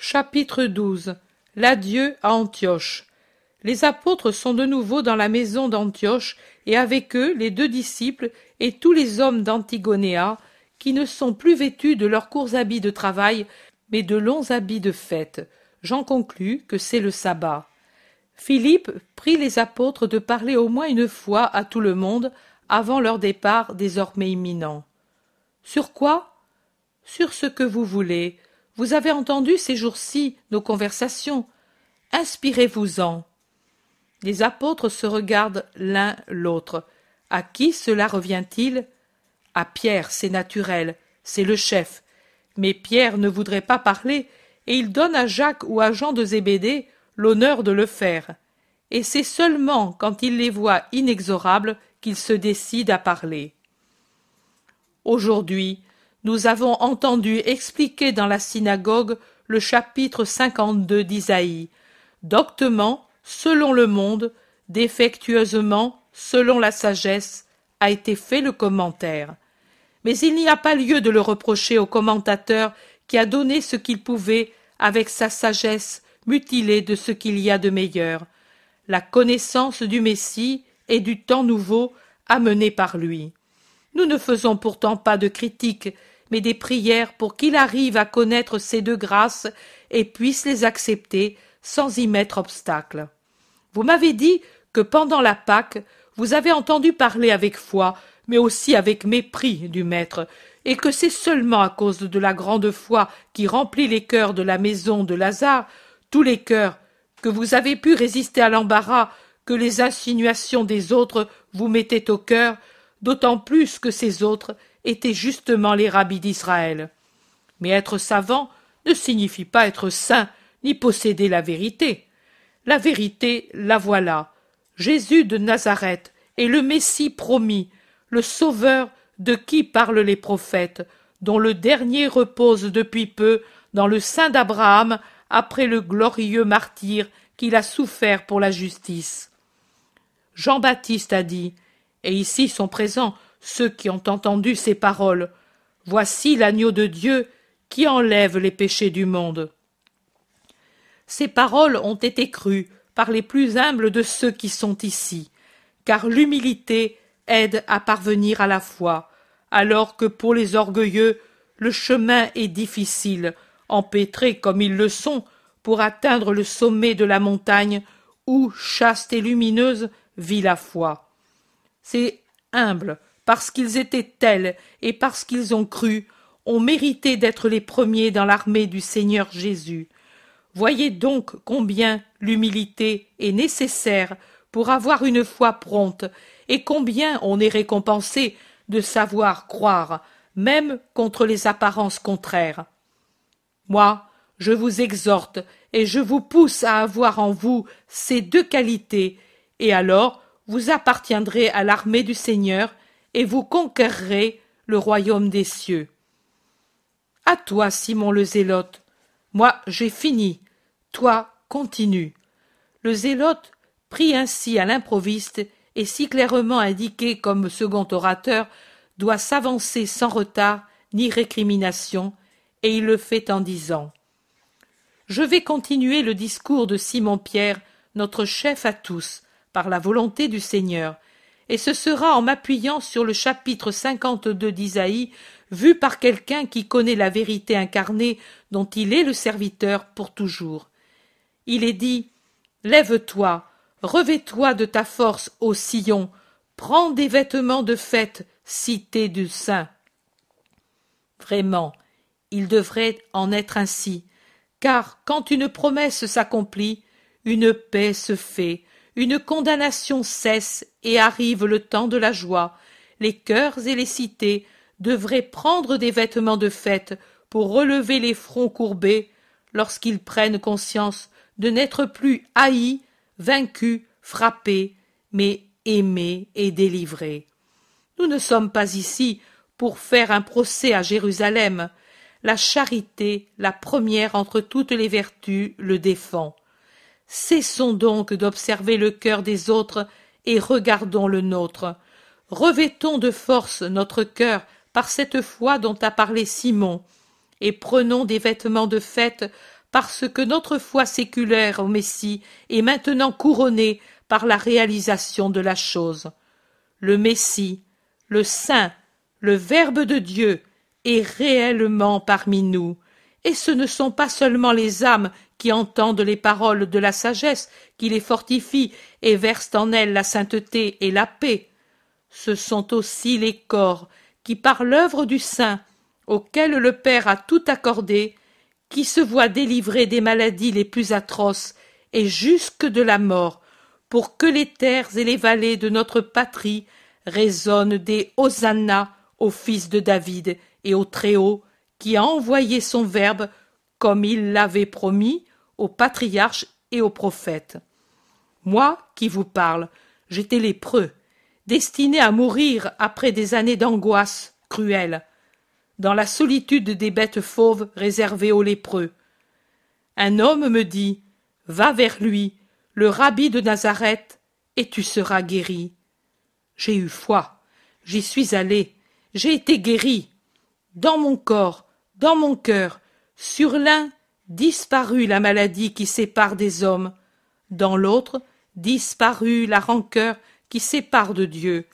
Chapitre 12 L'adieu à Antioche. Les apôtres sont de nouveau dans la maison d'Antioche, et avec eux les deux disciples et tous les hommes d'Antigonéa, qui ne sont plus vêtus de leurs courts habits de travail, mais de longs habits de fête. J'en conclus que c'est le sabbat. Philippe prit les apôtres de parler au moins une fois à tout le monde avant leur départ désormais imminent. Sur quoi? Sur ce que vous voulez. Vous avez entendu ces jours-ci nos conversations. Inspirez-vous-en. Les apôtres se regardent l'un l'autre. À qui cela revient-il? À Pierre, c'est naturel, c'est le chef. Mais Pierre ne voudrait pas parler, et il donne à Jacques ou à Jean de Zébédée l'honneur de le faire. Et c'est seulement quand il les voit inexorables qu'il se décide à parler. Aujourd'hui, nous avons entendu expliquer dans la synagogue le chapitre 52 d'Isaïe, doctement selon le monde, défectueusement selon la sagesse, a été fait le commentaire. Mais il n'y a pas lieu de le reprocher au commentateur qui a donné ce qu'il pouvait avec sa sagesse mutilée de ce qu'il y a de meilleur, la connaissance du Messie et du temps nouveau amené par lui. Nous ne faisons pourtant pas de critique, mais des prières pour qu'il arrive à connaître ces deux grâces et puisse les accepter sans y mettre obstacle. Vous m'avez dit que pendant la Pâque, vous avez entendu parler avec foi, mais aussi avec mépris du Maître, et que c'est seulement à cause de la grande foi qui remplit les cœurs de la maison de Lazare, tous les cœurs, que vous avez pu résister à l'embarras que les insinuations des autres vous mettaient au cœur, d'autant plus que ces autres étaient justement les rabbis d'Israël. Mais être savant ne signifie pas être saint, ni posséder la vérité. La vérité, la voilà. Jésus de Nazareth est le Messie promis, le Sauveur de qui parlent les prophètes, dont le dernier repose depuis peu dans le sein d'Abraham après le glorieux martyr qu'il a souffert pour la justice. Jean-Baptiste a dit, et ici sont présents ceux qui ont entendu ces paroles. Voici l'agneau de Dieu qui enlève les péchés du monde. Ces paroles ont été crues par les plus humbles de ceux qui sont ici, car l'humilité aide à parvenir à la foi, alors que pour les orgueilleux le chemin est difficile, empêtrés comme ils le sont, pour atteindre le sommet de la montagne où, chaste et lumineuse, vit la foi. C'est humble, parce qu'ils étaient tels et parce qu'ils ont cru, ont mérité d'être les premiers dans l'armée du Seigneur Jésus. Voyez donc combien l'humilité est nécessaire pour avoir une foi prompte, et combien on est récompensé de savoir croire, même contre les apparences contraires. Moi, je vous exhorte et je vous pousse à avoir en vous ces deux qualités, et alors vous appartiendrez à l'armée du Seigneur et vous conquerrez le royaume des cieux. À toi, Simon le Zélote. Moi, j'ai fini. Toi, continue. Le Zélote pris ainsi à l'improviste et si clairement indiqué comme second orateur doit s'avancer sans retard ni récrimination, et il le fait en disant Je vais continuer le discours de Simon Pierre, notre chef à tous, la volonté du Seigneur, et ce sera en m'appuyant sur le chapitre cinquante-deux d'Isaïe, vu par quelqu'un qui connaît la vérité incarnée dont il est le serviteur pour toujours. Il est dit Lève-toi, revêt-toi de ta force, ô sillon, prends des vêtements de fête, cité du saint. Vraiment, il devrait en être ainsi, car quand une promesse s'accomplit, une paix se fait, une condamnation cesse et arrive le temps de la joie. Les cœurs et les cités devraient prendre des vêtements de fête pour relever les fronts courbés lorsqu'ils prennent conscience de n'être plus haïs, vaincus, frappés, mais aimés et délivrés. Nous ne sommes pas ici pour faire un procès à Jérusalem. La charité, la première entre toutes les vertus, le défend. Cessons donc d'observer le cœur des autres et regardons le nôtre. Revêtons de force notre cœur par cette foi dont a parlé Simon, et prenons des vêtements de fête parce que notre foi séculaire au Messie est maintenant couronnée par la réalisation de la chose. Le Messie, le Saint, le Verbe de Dieu, est réellement parmi nous, et ce ne sont pas seulement les âmes qui entendent les paroles de la sagesse, qui les fortifient et versent en elles la sainteté et la paix. Ce sont aussi les corps qui, par l'œuvre du Saint, auquel le Père a tout accordé, qui se voient délivrés des maladies les plus atroces et jusque de la mort, pour que les terres et les vallées de notre patrie résonnent des Hosanna au fils de David et au Très-Haut, qui a envoyé son Verbe, comme il l'avait promis, aux patriarches et aux prophètes. Moi qui vous parle, j'étais lépreux, destiné à mourir après des années d'angoisse cruelle, dans la solitude des bêtes fauves réservées aux lépreux. Un homme me dit Va vers lui, le rabbi de Nazareth, et tu seras guéri. J'ai eu foi, j'y suis allé, j'ai été guéri. Dans mon corps, dans mon cœur, sur l'un disparut la maladie qui sépare des hommes, dans l'autre disparut la rancœur qui sépare de Dieu,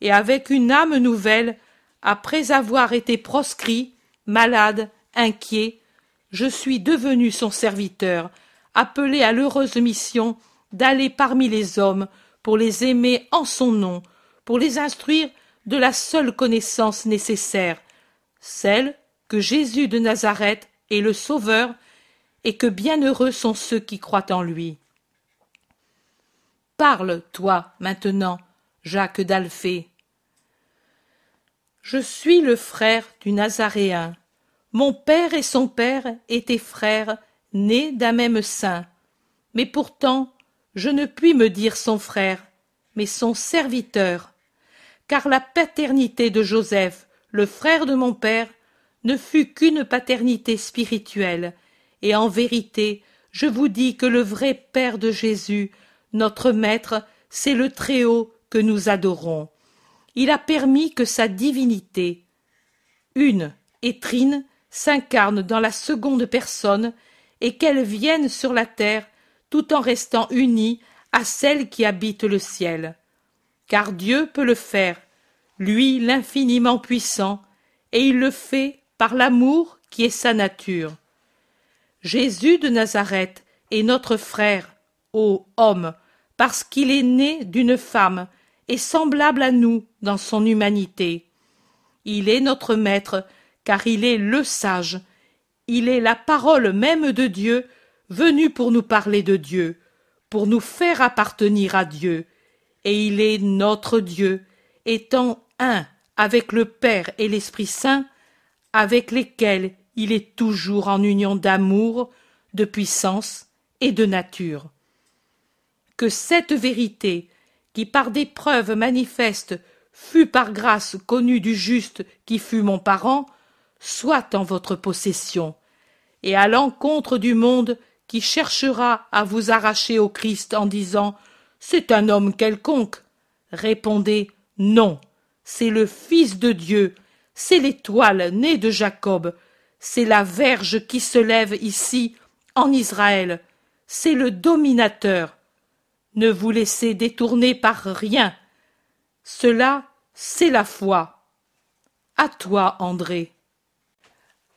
et avec une âme nouvelle, après avoir été proscrit, malade, inquiet, je suis devenu son serviteur, appelé à l'heureuse mission d'aller parmi les hommes pour les aimer en son nom, pour les instruire de la seule connaissance nécessaire, celle que Jésus de Nazareth est le Sauveur et que bienheureux sont ceux qui croient en lui. Parle, toi, maintenant, Jacques d'Alphée. Je suis le frère du Nazaréen. Mon père et son père étaient frères, nés d'un même sein. Mais pourtant, je ne puis me dire son frère, mais son serviteur. Car la paternité de Joseph, le frère de mon père, ne fut qu'une paternité spirituelle, et en vérité, je vous dis que le vrai Père de Jésus, notre Maître, c'est le Très-Haut que nous adorons. Il a permis que sa divinité, une et trine, s'incarne dans la seconde personne et qu'elle vienne sur la terre tout en restant unie à celle qui habite le ciel. Car Dieu peut le faire, lui l'infiniment puissant, et il le fait par l'amour qui est sa nature. Jésus de Nazareth est notre frère, ô homme, parce qu'il est né d'une femme et semblable à nous dans son humanité. Il est notre maître, car il est le sage. Il est la parole même de Dieu, venu pour nous parler de Dieu, pour nous faire appartenir à Dieu. Et il est notre Dieu, étant un avec le Père et l'Esprit Saint, avec lesquels il est toujours en union d'amour, de puissance et de nature. Que cette vérité, qui par des preuves manifestes fut par grâce connue du juste qui fut mon parent, soit en votre possession, et à l'encontre du monde qui cherchera à vous arracher au Christ en disant C'est un homme quelconque. Répondez Non, c'est le Fils de Dieu, c'est l'étoile née de Jacob, c'est la verge qui se lève ici, en Israël, c'est le dominateur. Ne vous laissez détourner par rien. Cela, c'est la foi. À toi, André.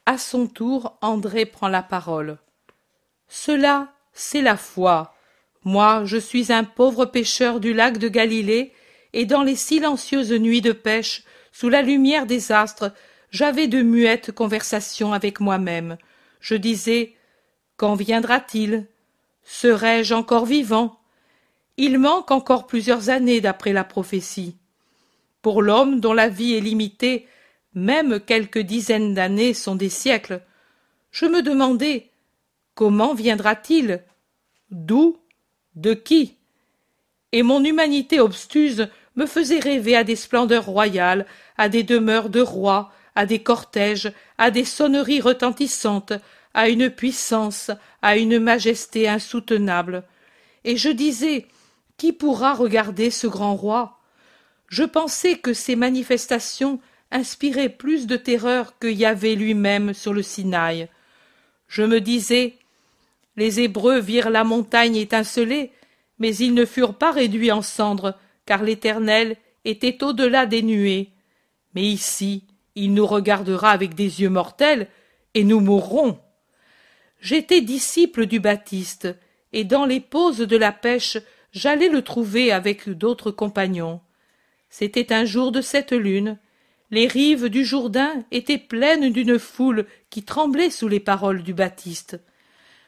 À son tour, André prend la parole. Cela, c'est la foi. Moi, je suis un pauvre pêcheur du lac de Galilée, et dans les silencieuses nuits de pêche, sous la lumière des astres, j'avais de muettes conversations avec moi-même. Je disais Quand viendra-t-il? Serai-je encore vivant? Il manque encore plusieurs années d'après la prophétie. Pour l'homme dont la vie est limitée, même quelques dizaines d'années sont des siècles. Je me demandais Comment viendra-t-il? D'où? De qui? Et mon humanité obstuse me faisait rêver à des splendeurs royales, à des demeures de rois, à des cortèges, à des sonneries retentissantes, à une puissance, à une majesté insoutenable. Et je disais Qui pourra regarder ce grand roi? Je pensais que ces manifestations inspiraient plus de terreur que Yahvé lui-même sur le Sinaï. Je me disais Les Hébreux virent la montagne étinceler, mais ils ne furent pas réduits en cendres, car l'Éternel était au-delà des nuées. Mais ici, il nous regardera avec des yeux mortels, et nous mourrons. J'étais disciple du Baptiste, et dans les pauses de la pêche, j'allais le trouver avec d'autres compagnons. C'était un jour de cette lune. Les rives du Jourdain étaient pleines d'une foule qui tremblait sous les paroles du Baptiste.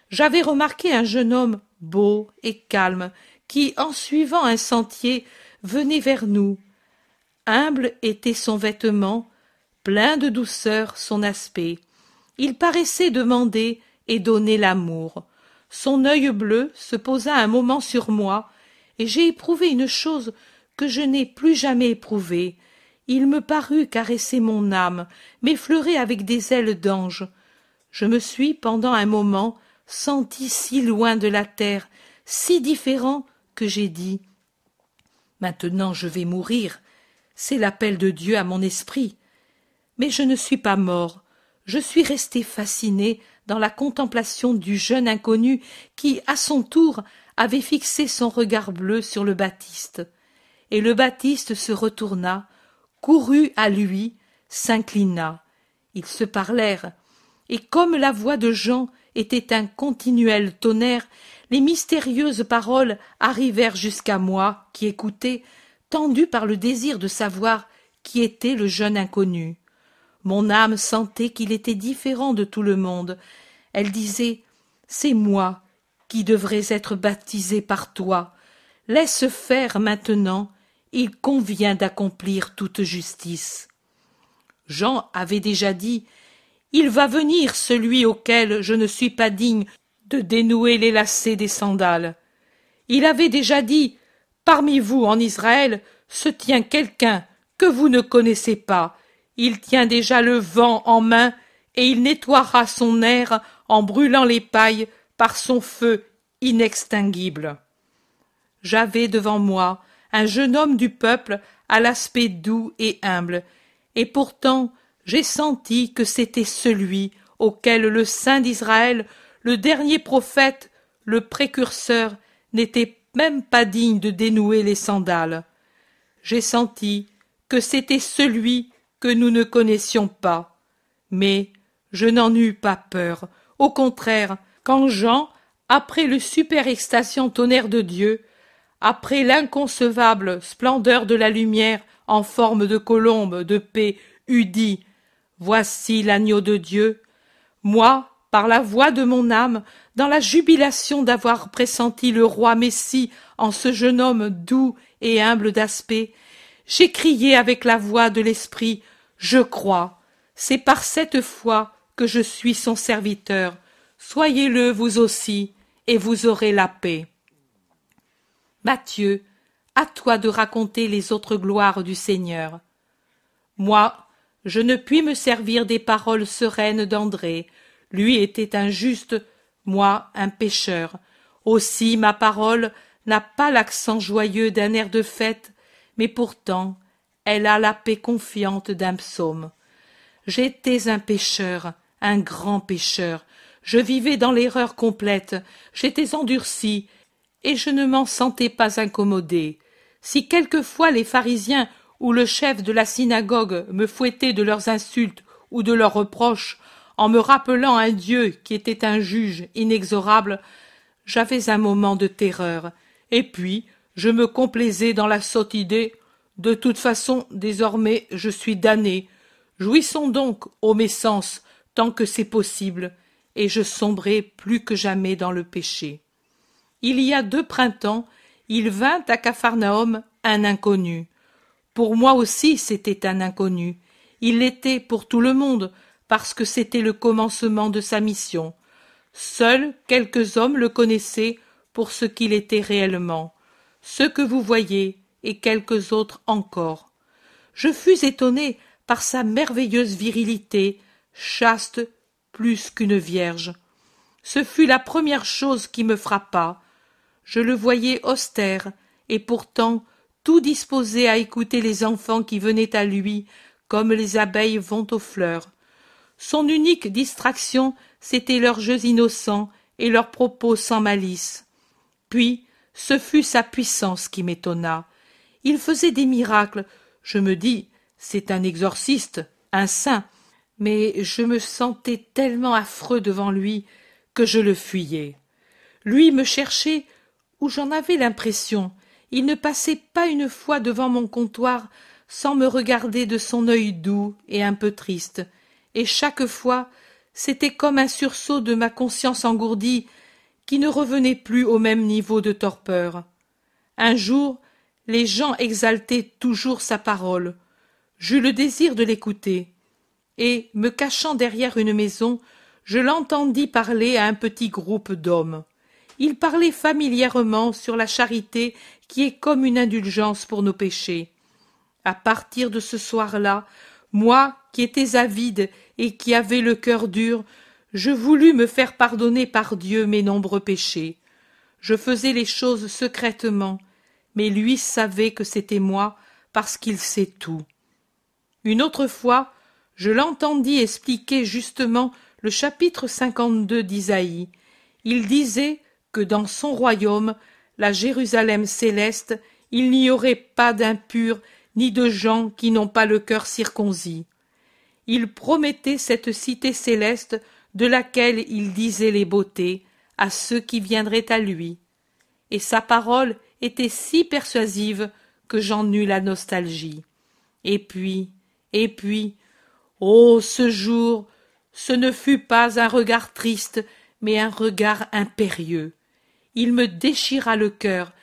J'avais remarqué un jeune homme beau et calme qui, en suivant un sentier, venait vers nous. Humble était son vêtement, plein de douceur son aspect. Il paraissait demander et donner l'amour. Son œil bleu se posa un moment sur moi, et j'ai éprouvé une chose que je n'ai plus jamais éprouvée. Il me parut caresser mon âme, m'effleurer avec des ailes d'ange. Je me suis, pendant un moment, senti si loin de la terre, si différent, que j'ai dit Maintenant je vais mourir. C'est l'appel de Dieu à mon esprit. Mais je ne suis pas mort. Je suis resté fasciné dans la contemplation du jeune inconnu qui, à son tour, avait fixé son regard bleu sur le Baptiste. Et le Baptiste se retourna, courut à lui, s'inclina. Ils se parlèrent, et comme la voix de Jean était un continuel tonnerre, les mystérieuses paroles arrivèrent jusqu'à moi, qui écoutais, tendu par le désir de savoir qui était le jeune inconnu. Mon âme sentait qu'il était différent de tout le monde. Elle disait C'est moi qui devrais être baptisé par toi. Laisse faire maintenant, il convient d'accomplir toute justice. Jean avait déjà dit Il va venir celui auquel je ne suis pas digne de dénouer les lacets des sandales. Il avait déjà dit Parmi vous en Israël se tient quelqu'un que vous ne connaissez pas, il tient déjà le vent en main, et il nettoiera son air en brûlant les pailles par son feu inextinguible. J'avais devant moi un jeune homme du peuple à l'aspect doux et humble, et pourtant j'ai senti que c'était celui auquel le Saint d'Israël, le dernier prophète, le précurseur, n'était même pas digne de dénouer les sandales. J'ai senti que c'était celui que nous ne connaissions pas. Mais je n'en eus pas peur. Au contraire, quand Jean, après le super extasion tonnerre de Dieu, après l'inconcevable splendeur de la lumière en forme de colombe de paix, eut dit Voici l'agneau de Dieu, moi, par la voix de mon âme, dans la jubilation d'avoir pressenti le roi Messie en ce jeune homme doux et humble d'aspect, j'ai crié avec la voix de l'esprit Je crois. C'est par cette foi que je suis son serviteur. Soyez-le vous aussi, et vous aurez la paix. Matthieu, à toi de raconter les autres gloires du Seigneur. Moi, je ne puis me servir des paroles sereines d'André. Lui était un juste, moi un pécheur. Aussi ma parole n'a pas l'accent joyeux d'un air de fête, mais pourtant elle a la paix confiante d'un psaume. J'étais un pécheur, un grand pécheur, je vivais dans l'erreur complète, j'étais endurci, et je ne m'en sentais pas incommodé. Si quelquefois les pharisiens ou le chef de la synagogue me fouettaient de leurs insultes ou de leurs reproches, en me rappelant un Dieu qui était un juge inexorable, j'avais un moment de terreur, et puis je me complaisais dans la sotte idée de toute façon, désormais, je suis damné. Jouissons donc, ô mes sens, tant que c'est possible, et je sombrai plus que jamais dans le péché. Il y a deux printemps, il vint à Capharnaüm un inconnu. Pour moi aussi c'était un inconnu. Il l'était pour tout le monde, parce que c'était le commencement de sa mission. Seuls quelques hommes le connaissaient pour ce qu'il était réellement. Ce que vous voyez, et quelques autres encore. Je fus étonné par sa merveilleuse virilité, chaste plus qu'une vierge. Ce fut la première chose qui me frappa. Je le voyais austère, et pourtant tout disposé à écouter les enfants qui venaient à lui, comme les abeilles vont aux fleurs. Son unique distraction, c'était leurs jeux innocents et leurs propos sans malice. Puis, ce fut sa puissance qui m'étonna. Il faisait des miracles. Je me dis, c'est un exorciste, un saint. Mais je me sentais tellement affreux devant lui que je le fuyais. Lui me cherchait où j'en avais l'impression. Il ne passait pas une fois devant mon comptoir sans me regarder de son œil doux et un peu triste, et chaque fois c'était comme un sursaut de ma conscience engourdie qui ne revenait plus au même niveau de torpeur. Un jour, les gens exaltaient toujours sa parole. J'eus le désir de l'écouter, et, me cachant derrière une maison, je l'entendis parler à un petit groupe d'hommes. Il parlait familièrement sur la charité qui est comme une indulgence pour nos péchés. À partir de ce soir-là, moi qui étais avide et qui avais le cœur dur, je voulus me faire pardonner par Dieu mes nombreux péchés. Je faisais les choses secrètement, mais lui savait que c'était moi parce qu'il sait tout. Une autre fois, je l'entendis expliquer justement le chapitre 52 d'Isaïe. Il disait que dans son royaume, la Jérusalem céleste, il n'y aurait pas d'impurs ni de gens qui n'ont pas le cœur circoncis. Il promettait cette cité céleste de laquelle il disait les beautés à ceux qui viendraient à lui. Et sa parole était si persuasive que j'en eus la nostalgie. Et puis, et puis, oh, ce jour, ce ne fut pas un regard triste, mais un regard impérieux. Il me déchira le cœur,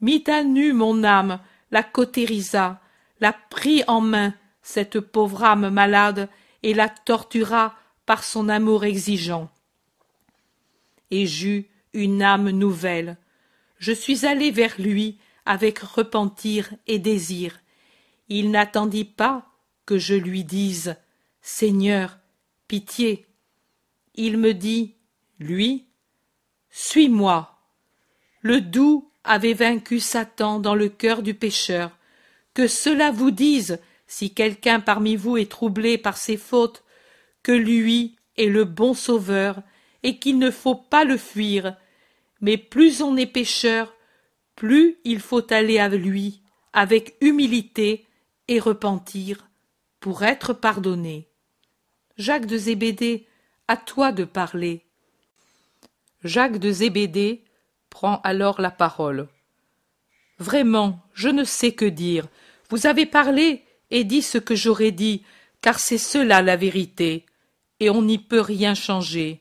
mit à nu mon âme, la cautérisa, la prit en main, cette pauvre âme malade, et la tortura par son amour exigeant. Et j'eus une âme nouvelle. Je suis allé vers lui avec repentir et désir. Il n'attendit pas que je lui dise Seigneur, pitié. Il me dit, lui, Suis-moi. Le doux avait vaincu Satan dans le cœur du pécheur. Que cela vous dise, si quelqu'un parmi vous est troublé par ses fautes, que lui est le bon sauveur, et qu'il ne faut pas le fuir. Mais plus on est pécheur, plus il faut aller à lui, avec humilité et repentir, pour être pardonné. Jacques de Zébédée, à toi de parler. Jacques de Zébédée prend alors la parole. Vraiment, je ne sais que dire. Vous avez parlé et dit ce que j'aurais dit, car c'est cela la vérité, et on n'y peut rien changer.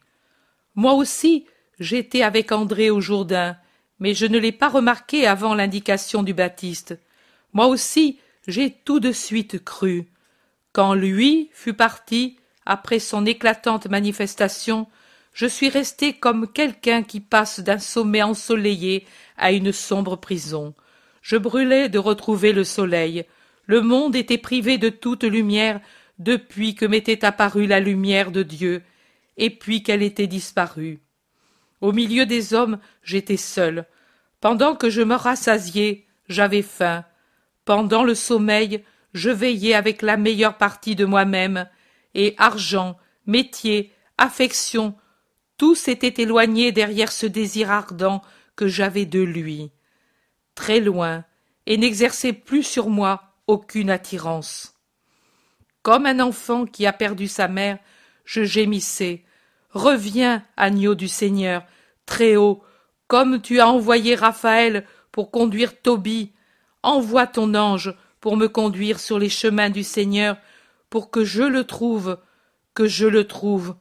Moi aussi, j'étais avec André au Jourdain, mais je ne l'ai pas remarqué avant l'indication du Baptiste. Moi aussi, j'ai tout de suite cru. Quand lui fut parti, après son éclatante manifestation, je suis resté comme quelqu'un qui passe d'un sommet ensoleillé à une sombre prison. Je brûlais de retrouver le soleil. Le monde était privé de toute lumière depuis que m'était apparue la lumière de Dieu, et puis qu'elle était disparue. Au milieu des hommes, j'étais seul. Pendant que je me rassasiais, j'avais faim. Pendant le sommeil, je veillais avec la meilleure partie de moi-même, et argent, métier, affection, tout s'était éloigné derrière ce désir ardent que j'avais de lui très loin, et n'exerçait plus sur moi aucune attirance. Comme un enfant qui a perdu sa mère, je gémissais. Reviens, agneau du Seigneur, très haut, comme tu as envoyé Raphaël pour conduire Tobie. Envoie ton ange pour me conduire sur les chemins du Seigneur, pour que je le trouve, que je le trouve,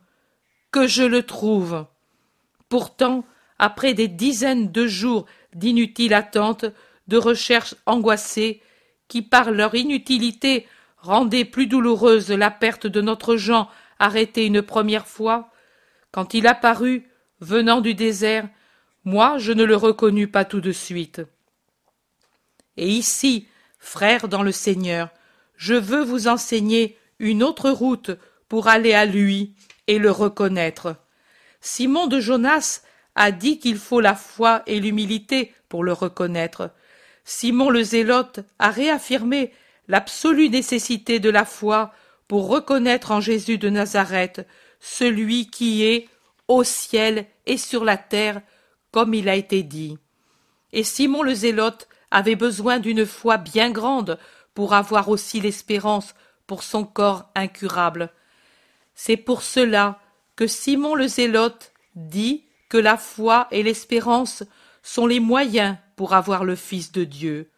que je le trouve. Pourtant, après des dizaines de jours d'inutiles attentes, de recherches angoissées, qui par leur inutilité rendaient plus douloureuse la perte de notre Jean arrêté une première fois, quand il apparut, venant du désert, moi je ne le reconnus pas tout de suite. Et ici, frères dans le Seigneur, je veux vous enseigner une autre route pour aller à lui et le reconnaître. Simon de Jonas a dit qu'il faut la foi et l'humilité pour le reconnaître. Simon le Zélote a réaffirmé l'absolue nécessité de la foi pour reconnaître en Jésus de Nazareth celui qui est, au ciel et sur la terre, comme il a été dit. Et Simon le Zélote avait besoin d'une foi bien grande pour avoir aussi l'espérance pour son corps incurable. C'est pour cela que Simon le Zélote dit que la foi et l'espérance sont les moyens pour avoir le Fils de Dieu.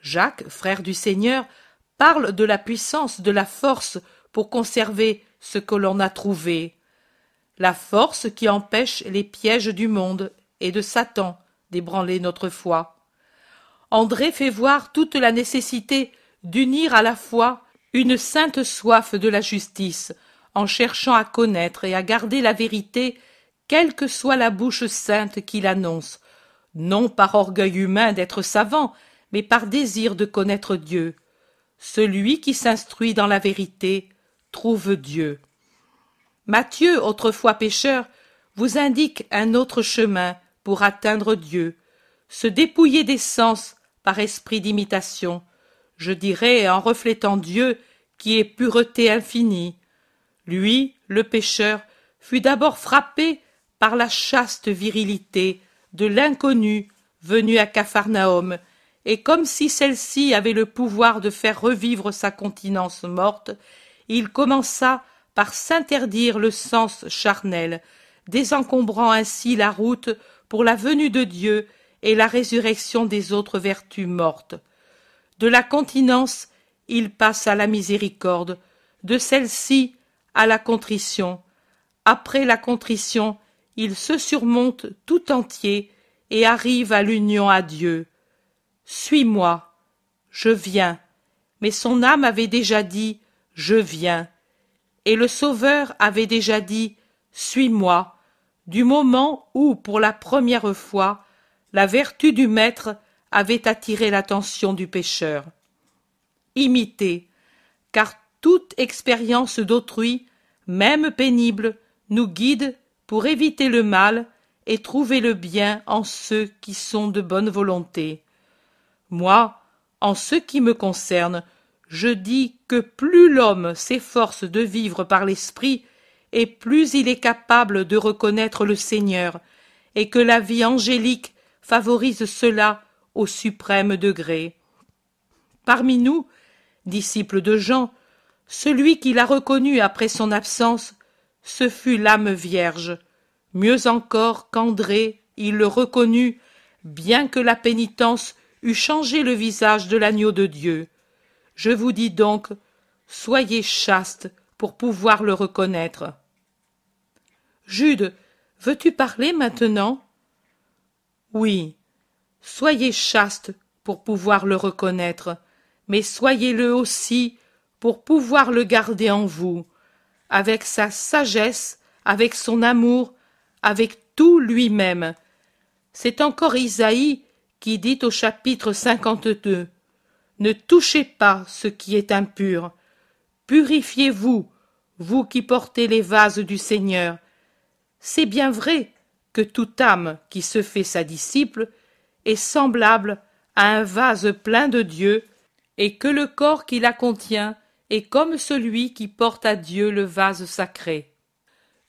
Jacques, frère du Seigneur, parle de la puissance de la force pour conserver ce que l'on a trouvé. La force qui empêche les pièges du monde et de Satan d'ébranler notre foi. André fait voir toute la nécessité d'unir à la fois une sainte soif de la justice, en cherchant à connaître et à garder la vérité, quelle que soit la bouche sainte qui l'annonce, non par orgueil humain d'être savant, mais par désir de connaître Dieu. Celui qui s'instruit dans la vérité trouve Dieu. Matthieu, autrefois pécheur, vous indique un autre chemin pour atteindre Dieu, se dépouiller des sens par esprit d'imitation, je dirais en reflétant Dieu qui est pureté infinie. Lui, le pécheur, fut d'abord frappé par la chaste virilité de l'inconnu venu à Capharnaüm, et comme si celle-ci avait le pouvoir de faire revivre sa continence morte, il commença par s'interdire le sens charnel, désencombrant ainsi la route pour la venue de Dieu et la résurrection des autres vertus mortes. De la continence, il passe à la miséricorde, de celle-ci à la contrition. Après la contrition, il se surmonte tout entier et arrive à l'union à Dieu. Suis-moi. Je viens. Mais son âme avait déjà dit Je viens. Et le Sauveur avait déjà dit Suis-moi, du moment où, pour la première fois, la vertu du Maître avait attiré l'attention du pécheur. Imitez, car toute expérience d'autrui, même pénible, nous guide pour éviter le mal et trouver le bien en ceux qui sont de bonne volonté. Moi, en ce qui me concerne, je dis que plus l'homme s'efforce de vivre par l'esprit, et plus il est capable de reconnaître le Seigneur, et que la vie angélique favorise cela au suprême degré. Parmi nous, disciples de Jean, celui qui l'a reconnu après son absence, ce fut l'âme vierge. Mieux encore qu'André, il le reconnut, bien que la pénitence eût changé le visage de l'agneau de Dieu. Je vous dis donc, soyez chaste pour pouvoir le reconnaître. Jude, veux-tu parler maintenant? Oui. Soyez chaste pour pouvoir le reconnaître, mais soyez-le aussi pour pouvoir le garder en vous, avec sa sagesse, avec son amour, avec tout lui-même. C'est encore Isaïe qui dit au chapitre 52 Ne touchez pas ce qui est impur. Purifiez-vous, vous qui portez les vases du Seigneur. C'est bien vrai que toute âme qui se fait sa disciple est semblable à un vase plein de Dieu, et que le corps qui la contient est comme celui qui porte à Dieu le vase sacré.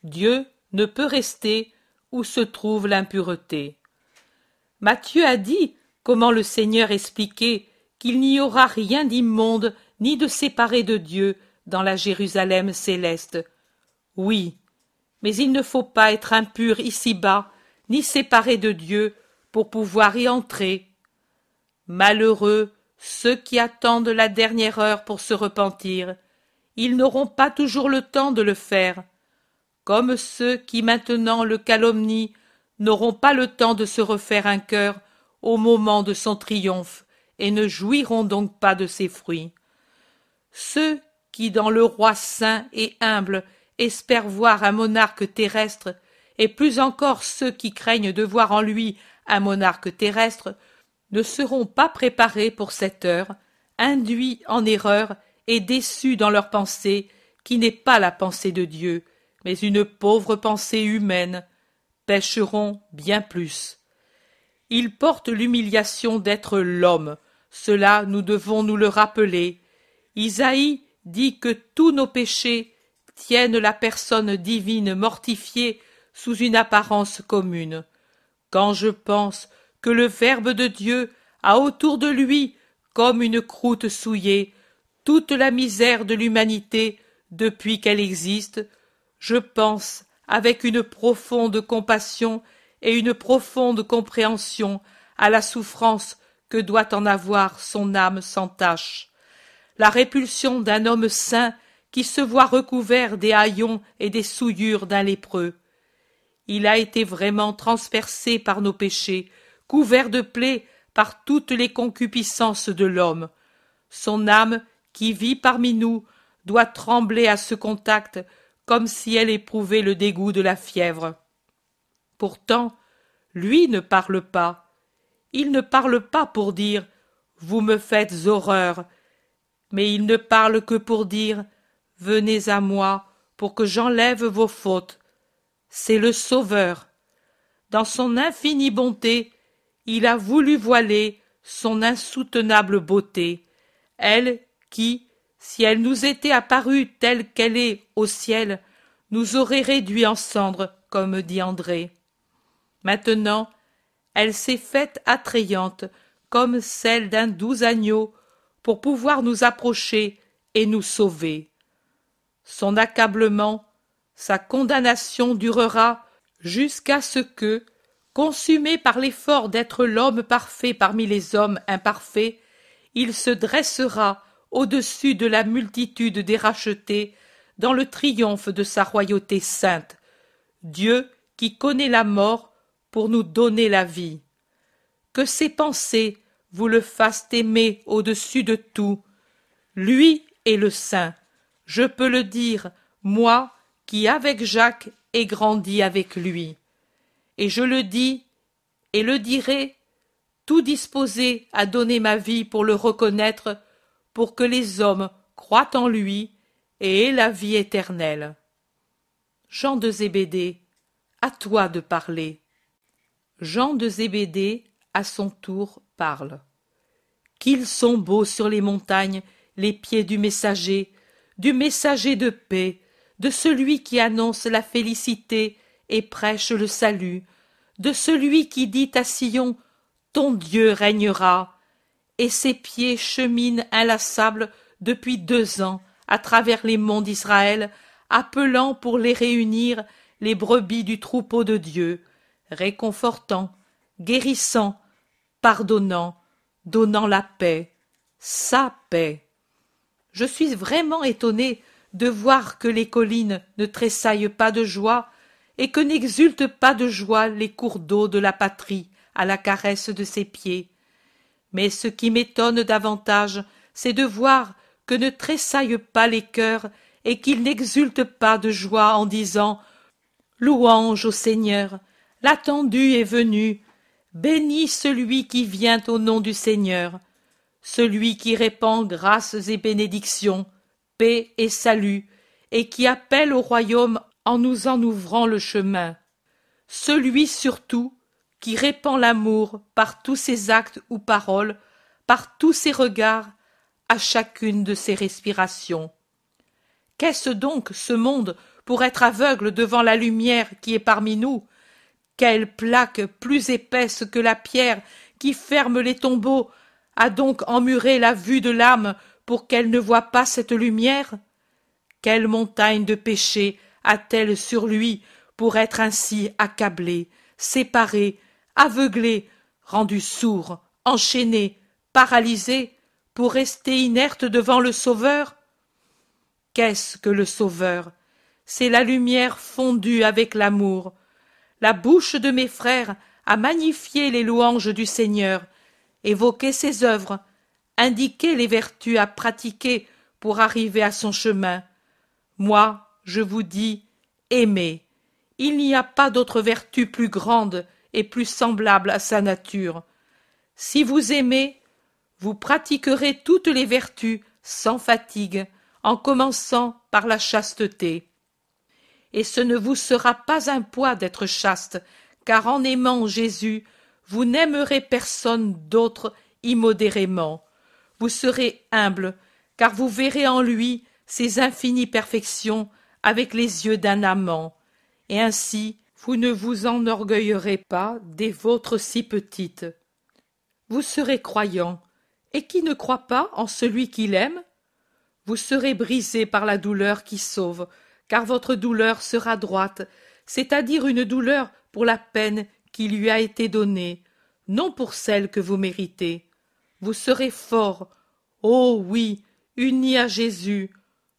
Dieu ne peut rester où se trouve l'impureté. Matthieu a dit comment le Seigneur expliquait qu'il n'y aura rien d'immonde ni de séparé de Dieu dans la Jérusalem céleste. Oui, mais il ne faut pas être impur ici-bas, ni séparé de Dieu pour pouvoir y entrer. Malheureux ceux qui attendent la dernière heure pour se repentir, ils n'auront pas toujours le temps de le faire, comme ceux qui maintenant le calomnient n'auront pas le temps de se refaire un cœur au moment de son triomphe, et ne jouiront donc pas de ses fruits. Ceux qui, dans le roi saint et humble, espèrent voir un monarque terrestre, et plus encore ceux qui craignent de voir en lui un monarque terrestre, ne seront pas préparés pour cette heure, induits en erreur et déçus dans leur pensée, qui n'est pas la pensée de Dieu, mais une pauvre pensée humaine, pécheront bien plus. Ils portent l'humiliation d'être l'homme, cela nous devons nous le rappeler. Isaïe dit que tous nos péchés tiennent la personne divine mortifiée sous une apparence commune. Quand je pense que le Verbe de Dieu a autour de lui, comme une croûte souillée, toute la misère de l'humanité depuis qu'elle existe, je pense avec une profonde compassion et une profonde compréhension à la souffrance que doit en avoir son âme sans tache. La répulsion d'un homme saint qui se voit recouvert des haillons et des souillures d'un lépreux. Il a été vraiment transpercé par nos péchés, couvert de plaies par toutes les concupiscences de l'homme. Son âme, qui vit parmi nous, doit trembler à ce contact comme si elle éprouvait le dégoût de la fièvre. Pourtant, lui ne parle pas. Il ne parle pas pour dire Vous me faites horreur, mais il ne parle que pour dire Venez à moi pour que j'enlève vos fautes. C'est le Sauveur. Dans son infinie bonté, il a voulu voiler son insoutenable beauté, elle qui, si elle nous était apparue telle qu'elle est au ciel, nous aurait réduits en cendres, comme dit André. Maintenant, elle s'est faite attrayante, comme celle d'un doux agneau, pour pouvoir nous approcher et nous sauver. Son accablement, sa condamnation durera jusqu'à ce que, consumé par l'effort d'être l'homme parfait parmi les hommes imparfaits, il se dressera au-dessus de la multitude des rachetés dans le triomphe de sa royauté sainte. Dieu qui connaît la mort pour nous donner la vie. Que ses pensées vous le fassent aimer au-dessus de tout. Lui est le saint. Je peux le dire, moi qui avec Jacques ai grandi avec lui. Et je le dis et le dirai, tout disposé à donner ma vie pour le reconnaître, pour que les hommes croient en lui et aient la vie éternelle. Jean de Zébédée, à toi de parler. Jean de Zébédée, à son tour, parle. Qu'ils sont beaux sur les montagnes les pieds du messager, du messager de paix, de celui qui annonce la félicité et prêche le salut, de celui qui dit à Sion Ton Dieu régnera, et ses pieds cheminent inlassables depuis deux ans à travers les monts d'Israël, appelant pour les réunir les brebis du troupeau de Dieu, réconfortant, guérissant, pardonnant, donnant la paix, sa paix. Je suis vraiment étonné de voir que les collines ne tressaillent pas de joie et que n'exultent pas de joie les cours d'eau de la patrie à la caresse de ses pieds. Mais ce qui m'étonne davantage, c'est de voir que ne tressaillent pas les cœurs et qu'ils n'exultent pas de joie en disant Louange au Seigneur, l'attendu est venu, béni celui qui vient au nom du Seigneur, celui qui répand grâces et bénédictions, paix et salut, et qui appelle au royaume en nous en ouvrant le chemin, celui surtout qui répand l'amour par tous ses actes ou paroles, par tous ses regards, à chacune de ses respirations. Qu'est-ce donc ce monde pour être aveugle devant la lumière qui est parmi nous Quelle plaque plus épaisse que la pierre qui ferme les tombeaux a donc emmuré la vue de l'âme pour qu'elle ne voie pas cette lumière? Quelle montagne de péché a-t-elle sur lui pour être ainsi accablé, séparé, aveuglé, rendu sourd, enchaîné, paralysé, pour rester inerte devant le Sauveur? Qu'est-ce que le Sauveur? C'est la lumière fondue avec l'amour. La bouche de mes frères a magnifié les louanges du Seigneur, évoqué ses œuvres, indiqué les vertus à pratiquer pour arriver à son chemin. Moi, je vous dis, aimez. Il n'y a pas d'autre vertu plus grande et plus semblable à sa nature. Si vous aimez, vous pratiquerez toutes les vertus sans fatigue, en commençant par la chasteté. Et ce ne vous sera pas un poids d'être chaste, car en aimant Jésus, vous n'aimerez personne d'autre immodérément. Vous serez humble, car vous verrez en lui ses infinies perfections avec les yeux d'un amant, et ainsi vous ne vous enorgueillerez pas des vôtres si petites. Vous serez croyant, et qui ne croit pas en celui qu'il aime? Vous serez brisé par la douleur qui sauve, car votre douleur sera droite, c'est-à-dire une douleur pour la peine qui lui a été donnée, non pour celle que vous méritez. Vous serez fort, oh oui, unis à Jésus.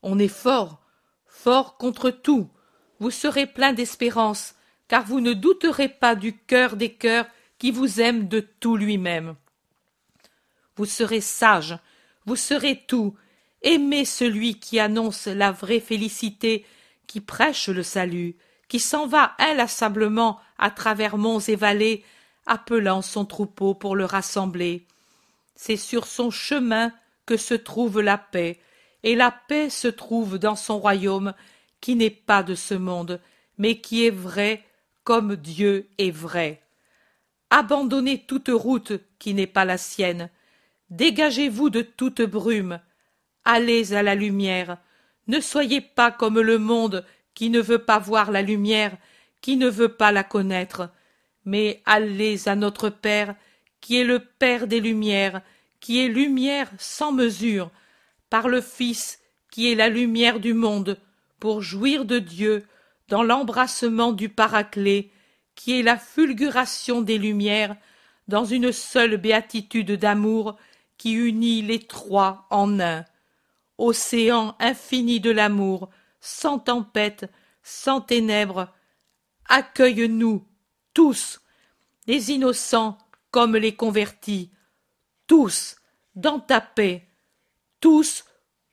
On est fort, fort contre tout. Vous serez plein d'espérance, car vous ne douterez pas du cœur des cœurs qui vous aime de tout lui-même. Vous serez sage, vous serez tout, aimez celui qui annonce la vraie félicité, qui prêche le salut, qui s'en va inlassablement à travers monts et vallées, appelant son troupeau pour le rassembler. C'est sur son chemin que se trouve la paix, et la paix se trouve dans son royaume, qui n'est pas de ce monde, mais qui est vrai comme Dieu est vrai. Abandonnez toute route qui n'est pas la sienne. Dégagez-vous de toute brume. Allez à la lumière. Ne soyez pas comme le monde qui ne veut pas voir la lumière, qui ne veut pas la connaître. Mais allez à notre Père, qui est le Père des Lumières, qui est lumière sans mesure, par le Fils, qui est la lumière du monde, pour jouir de Dieu, dans l'embrassement du Paraclet, qui est la fulguration des Lumières, dans une seule béatitude d'amour qui unit les trois en un. Océan infini de l'amour, sans tempête, sans ténèbres, accueille-nous, tous, les innocents comme les convertis, tous, dans ta paix, tous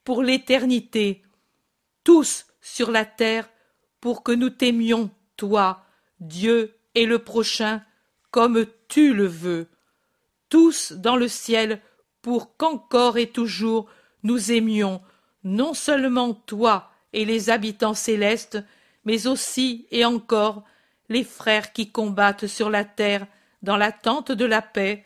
pour l'éternité, tous sur la terre pour que nous t'aimions, toi, Dieu et le prochain, comme tu le veux, tous dans le ciel, pour qu'encore et toujours nous aimions non seulement toi et les habitants célestes, mais aussi et encore les frères qui combattent sur la terre dans l'attente de la paix,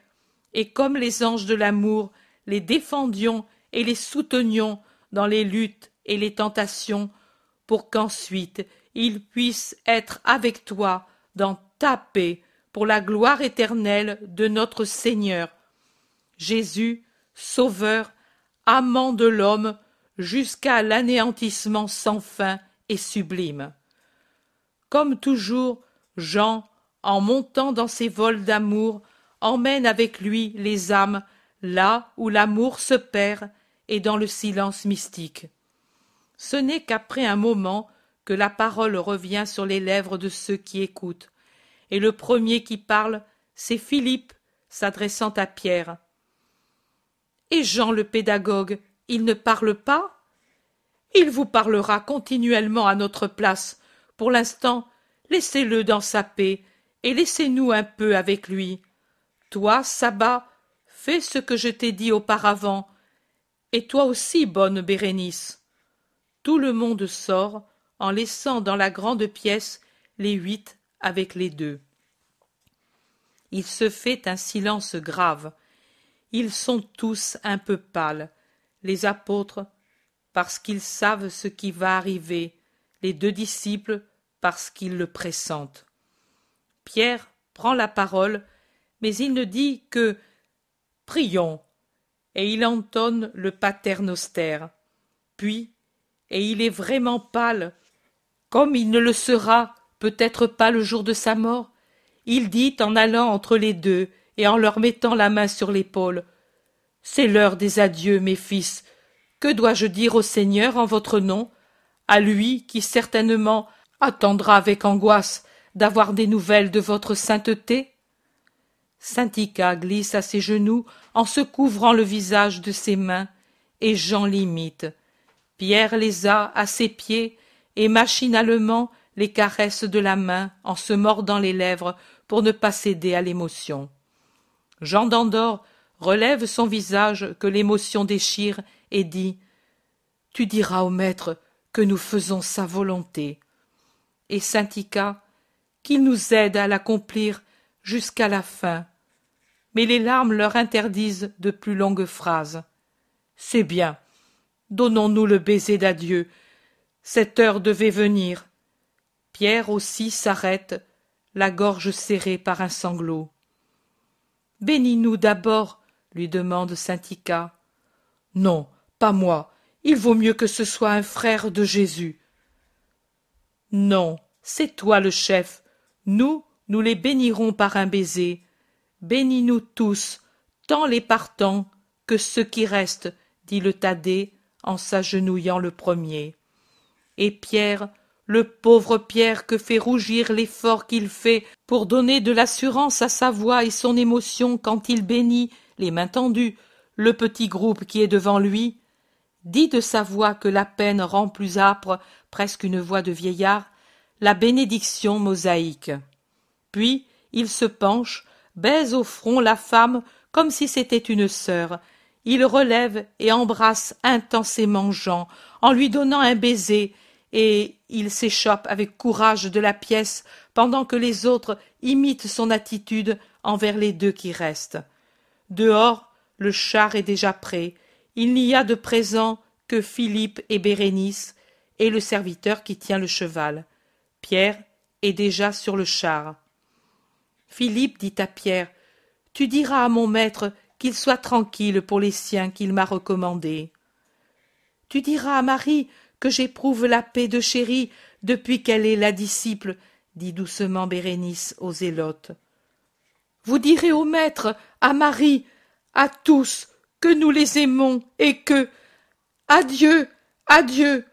et comme les anges de l'amour, les défendions et les soutenions dans les luttes et les tentations, pour qu'ensuite il puisse être avec toi dans ta paix pour la gloire éternelle de notre Seigneur. Jésus, Sauveur, amant de l'homme, jusqu'à l'anéantissement sans fin et sublime. Comme toujours, Jean, en montant dans ses vols d'amour, emmène avec lui les âmes là où l'amour se perd et dans le silence mystique. Ce n'est qu'après un moment que la parole revient sur les lèvres de ceux qui écoutent. Et le premier qui parle, c'est Philippe, s'adressant à Pierre. Et Jean le pédagogue, il ne parle pas? Il vous parlera continuellement à notre place. Pour l'instant, laissez-le dans sa paix, et laissez-nous un peu avec lui. Toi, Sabbat, fais ce que je t'ai dit auparavant, et toi aussi, bonne Bérénice. Tout le monde sort, en laissant dans la grande pièce les huit avec les deux. Il se fait un silence grave. Ils sont tous un peu pâles, les apôtres, parce qu'ils savent ce qui va arriver, les deux disciples, parce qu'ils le pressentent. Pierre prend la parole, mais il ne dit que Prions, et il entonne le paternoster. Puis, et il est vraiment pâle, comme il ne le sera peut-être pas le jour de sa mort, il dit en allant entre les deux et en leur mettant la main sur l'épaule C'est l'heure des adieux, mes fils. Que dois-je dire au Seigneur en votre nom, à lui qui certainement attendra avec angoisse d'avoir des nouvelles de votre sainteté? Saint-Ica glisse à ses genoux en se couvrant le visage de ses mains, et Jean l'imite. Pierre les a à ses pieds et machinalement les caresses de la main en se mordant les lèvres pour ne pas céder à l'émotion. Jean d'Andorre relève son visage que l'émotion déchire et dit Tu diras au maître que nous faisons sa volonté. Et saint qu'il nous aide à l'accomplir jusqu'à la fin. Mais les larmes leur interdisent de plus longues phrases. C'est bien. Donnons-nous le baiser d'adieu cette heure devait venir. Pierre aussi s'arrête, la gorge serrée par un sanglot. Bénis-nous d'abord, lui demande saint Ika. Non, pas moi. Il vaut mieux que ce soit un frère de Jésus. Non, c'est toi le chef. Nous, nous les bénirons par un baiser. Bénis-nous tous, tant les partants que ceux qui restent, dit le Thaddée en s'agenouillant le premier. Et Pierre, le pauvre Pierre que fait rougir l'effort qu'il fait pour donner de l'assurance à sa voix et son émotion quand il bénit, les mains tendues, le petit groupe qui est devant lui, dit de sa voix que la peine rend plus âpre, presque une voix de vieillard, la bénédiction mosaïque. Puis il se penche, baise au front la femme comme si c'était une sœur. Il relève et embrasse intensément Jean, en lui donnant un baiser, et il s'échappe avec courage de la pièce pendant que les autres imitent son attitude envers les deux qui restent. Dehors, le char est déjà prêt. Il n'y a de présent que Philippe et Bérénice et le serviteur qui tient le cheval. Pierre est déjà sur le char. Philippe dit à Pierre Tu diras à mon maître qu'il soit tranquille pour les siens qu'il m'a recommandés. Tu diras à Marie que j'éprouve la paix de chéri depuis qu'elle est la disciple, dit doucement Bérénice aux zélotes. Vous direz au maître, à Marie, à tous, que nous les aimons et que. Adieu, adieu.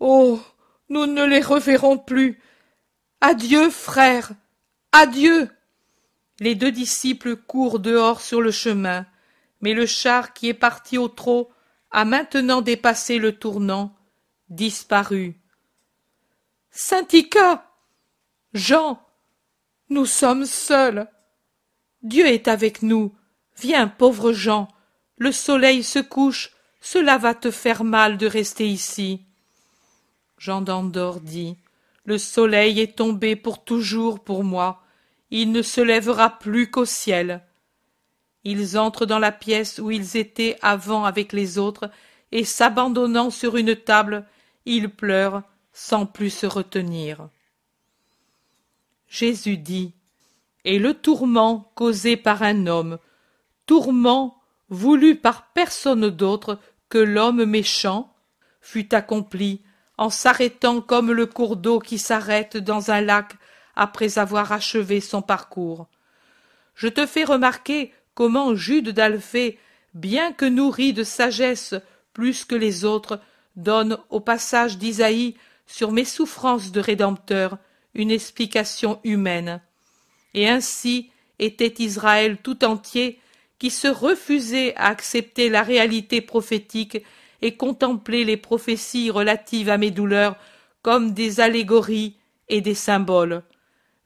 Oh. Nous ne les reverrons plus. Adieu, frère. Adieu. Les deux disciples courent dehors sur le chemin, mais le char qui est parti au trot a maintenant dépassé le tournant disparu. Saint-Ica Jean Nous sommes seuls. Dieu est avec nous. Viens, pauvre Jean. Le soleil se couche. Cela va te faire mal de rester ici. Jean d'Andorre dit Le soleil est tombé pour toujours pour moi. Il ne se lèvera plus qu'au ciel. Ils entrent dans la pièce où ils étaient avant avec les autres, et s'abandonnant sur une table, il pleure sans plus se retenir. Jésus dit Et le tourment causé par un homme, tourment voulu par personne d'autre que l'homme méchant, fut accompli en s'arrêtant comme le cours d'eau qui s'arrête dans un lac après avoir achevé son parcours. Je te fais remarquer comment Jude d'Alphée, bien que nourri de sagesse plus que les autres, donne au passage d'Isaïe sur mes souffrances de Rédempteur une explication humaine. Et ainsi était Israël tout entier qui se refusait à accepter la réalité prophétique et contempler les prophéties relatives à mes douleurs comme des allégories et des symboles.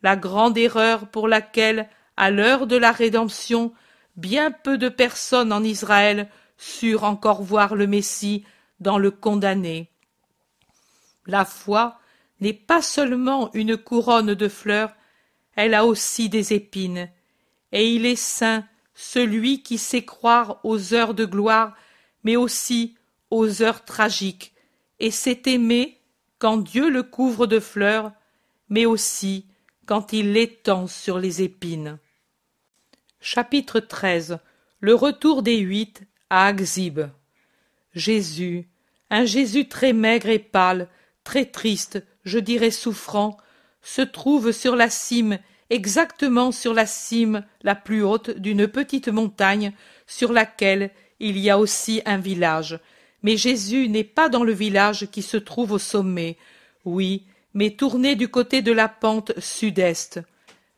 La grande erreur pour laquelle, à l'heure de la rédemption, bien peu de personnes en Israël surent encore voir le Messie dans le condamné. La foi n'est pas seulement une couronne de fleurs, elle a aussi des épines, et il est saint celui qui sait croire aux heures de gloire, mais aussi aux heures tragiques, et sait aimer quand Dieu le couvre de fleurs, mais aussi quand il l'étend sur les épines. Chapitre 13 Le retour des huit à Axib. Jésus, un Jésus très maigre et pâle, très triste, je dirais souffrant, se trouve sur la cime, exactement sur la cime la plus haute d'une petite montagne sur laquelle il y a aussi un village. Mais Jésus n'est pas dans le village qui se trouve au sommet, oui, mais tourné du côté de la pente sud-est.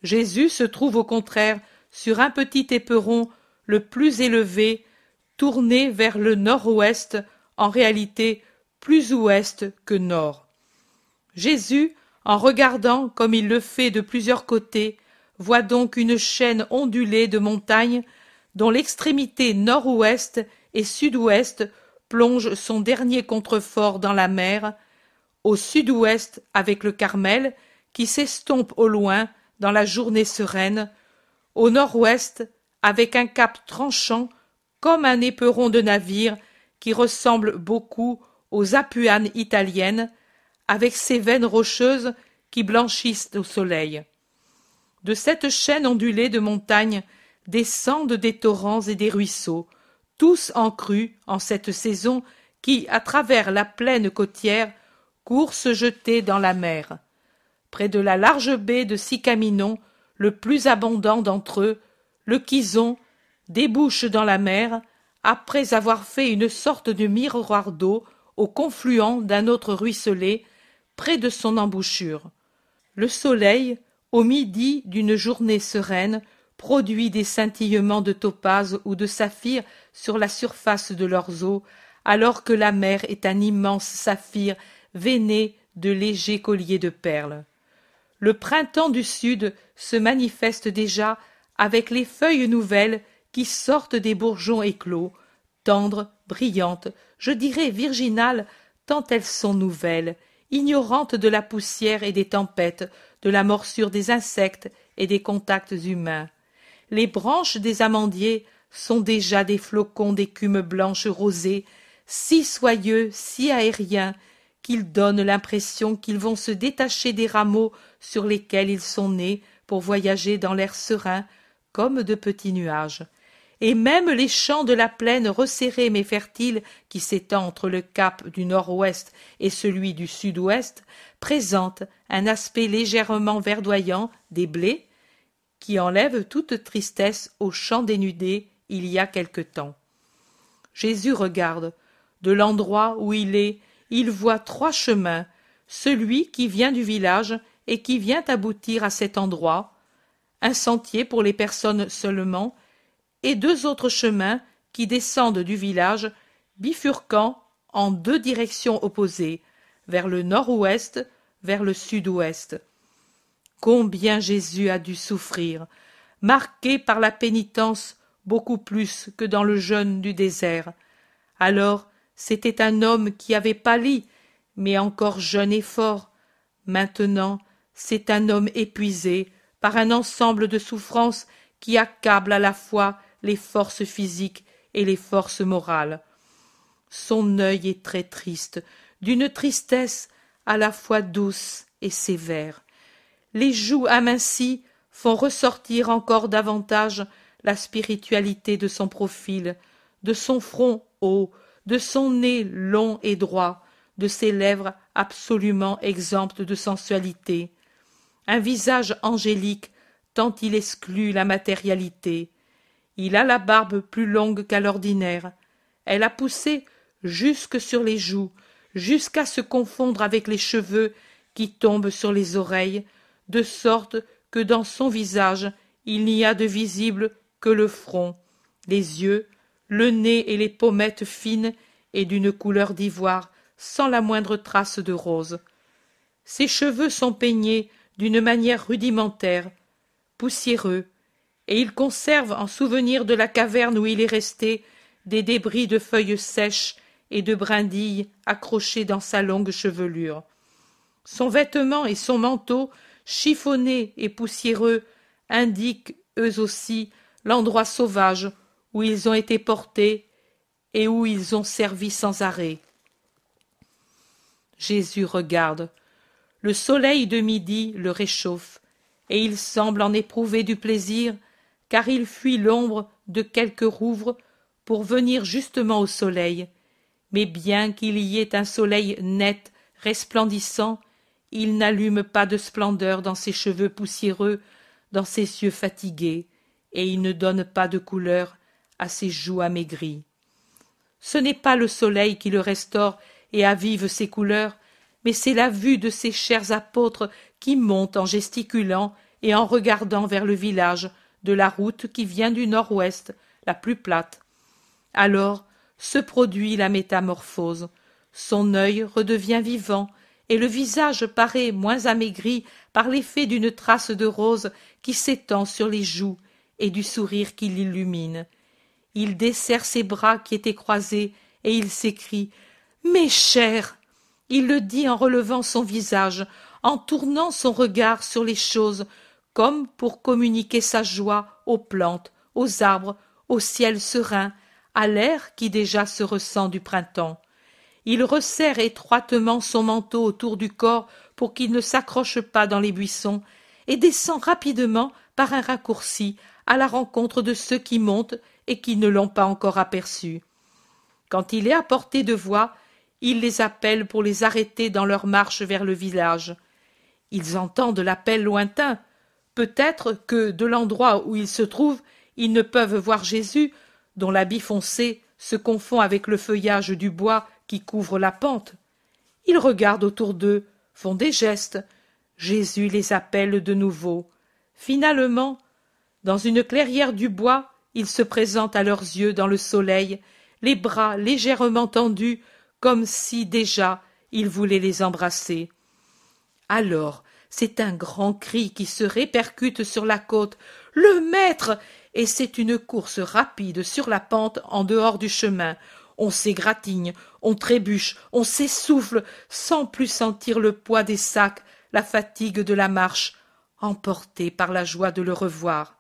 Jésus se trouve au contraire sur un petit éperon le plus élevé, tourné vers le nord-ouest en réalité plus ouest que nord. Jésus, en regardant comme il le fait de plusieurs côtés, voit donc une chaîne ondulée de montagnes dont l'extrémité nord-ouest et sud-ouest plonge son dernier contrefort dans la mer, au sud-ouest avec le Carmel qui s'estompe au loin dans la journée sereine, au nord-ouest avec un cap tranchant comme un éperon de navire qui ressemble beaucoup aux Apuanes italiennes, avec ses veines rocheuses qui blanchissent au soleil. De cette chaîne ondulée de montagnes descendent des torrents et des ruisseaux, tous en crue en cette saison qui, à travers la plaine côtière, courent se jeter dans la mer. Près de la large baie de Sicaminon, le plus abondant d'entre eux, le Quison, débouche dans la mer, après avoir fait une sorte de miroir d'eau au confluent d'un autre ruisselet, près de son embouchure. Le soleil, au midi d'une journée sereine, produit des scintillements de topaze ou de saphir sur la surface de leurs eaux, alors que la mer est un immense saphir veiné de légers colliers de perles. Le printemps du sud se manifeste déjà avec les feuilles nouvelles qui sortent des bourgeons éclos, tendres, brillantes, je dirais virginales, tant elles sont nouvelles, ignorantes de la poussière et des tempêtes, de la morsure des insectes et des contacts humains. Les branches des amandiers sont déjà des flocons d'écume blanche rosée, si soyeux, si aériens, qu'ils donnent l'impression qu'ils vont se détacher des rameaux sur lesquels ils sont nés pour voyager dans l'air serein comme de petits nuages et même les champs de la plaine resserrée mais fertile qui s'étend entre le cap du nord-ouest et celui du sud-ouest présentent un aspect légèrement verdoyant des blés qui enlèvent toute tristesse aux champs dénudés il y a quelque temps. Jésus regarde. De l'endroit où il est, il voit trois chemins, celui qui vient du village et qui vient aboutir à cet endroit, un sentier pour les personnes seulement, et deux autres chemins qui descendent du village, bifurquant en deux directions opposées, vers le nord-ouest, vers le sud-ouest. Combien Jésus a dû souffrir, marqué par la pénitence beaucoup plus que dans le jeûne du désert. Alors, c'était un homme qui avait pâli, mais encore jeune et fort. Maintenant, c'est un homme épuisé par un ensemble de souffrances qui accablent à la fois les forces physiques et les forces morales. Son œil est très triste, d'une tristesse à la fois douce et sévère. Les joues amincies font ressortir encore davantage la spiritualité de son profil, de son front haut, de son nez long et droit, de ses lèvres absolument exemptes de sensualité. Un visage angélique tant il exclut la matérialité. Il a la barbe plus longue qu'à l'ordinaire. Elle a poussé jusque sur les joues, jusqu'à se confondre avec les cheveux qui tombent sur les oreilles, de sorte que dans son visage il n'y a de visible que le front, les yeux, le nez et les pommettes fines et d'une couleur d'ivoire, sans la moindre trace de rose. Ses cheveux sont peignés d'une manière rudimentaire, poussiéreux, et il conserve en souvenir de la caverne où il est resté des débris de feuilles sèches et de brindilles accrochées dans sa longue chevelure. Son vêtement et son manteau, chiffonnés et poussiéreux, indiquent eux aussi l'endroit sauvage où ils ont été portés et où ils ont servi sans arrêt. Jésus regarde. Le soleil de midi le réchauffe, et il semble en éprouver du plaisir car il fuit l'ombre de quelque rouvre pour venir justement au soleil. Mais bien qu'il y ait un soleil net, resplendissant, il n'allume pas de splendeur dans ses cheveux poussiéreux, dans ses yeux fatigués, et il ne donne pas de couleur à ses joues amaigries. Ce n'est pas le soleil qui le restaure et avive ses couleurs, mais c'est la vue de ces chers apôtres qui montent en gesticulant et en regardant vers le village de la route qui vient du nord-ouest, la plus plate. Alors se produit la métamorphose. Son œil redevient vivant, et le visage paraît moins amaigri par l'effet d'une trace de rose qui s'étend sur les joues et du sourire qui l'illumine. Il desserre ses bras qui étaient croisés, et il s'écrie. Mes chers. Il le dit en relevant son visage, en tournant son regard sur les choses, comme pour communiquer sa joie aux plantes, aux arbres, au ciel serein, à l'air qui déjà se ressent du printemps. Il resserre étroitement son manteau autour du corps pour qu'il ne s'accroche pas dans les buissons, et descend rapidement par un raccourci à la rencontre de ceux qui montent et qui ne l'ont pas encore aperçu. Quand il est à portée de voix, il les appelle pour les arrêter dans leur marche vers le village. Ils entendent l'appel lointain. Peut-être que, de l'endroit où ils se trouvent, ils ne peuvent voir Jésus, dont l'habit foncé se confond avec le feuillage du bois qui couvre la pente. Ils regardent autour d'eux, font des gestes. Jésus les appelle de nouveau. Finalement, dans une clairière du bois, il se présente à leurs yeux dans le soleil, les bras légèrement tendus, comme si déjà il voulait les embrasser. Alors, c'est un grand cri qui se répercute sur la côte. Le maître. Et c'est une course rapide sur la pente en dehors du chemin. On s'égratigne, on trébuche, on s'essouffle, sans plus sentir le poids des sacs, la fatigue de la marche, emporté par la joie de le revoir.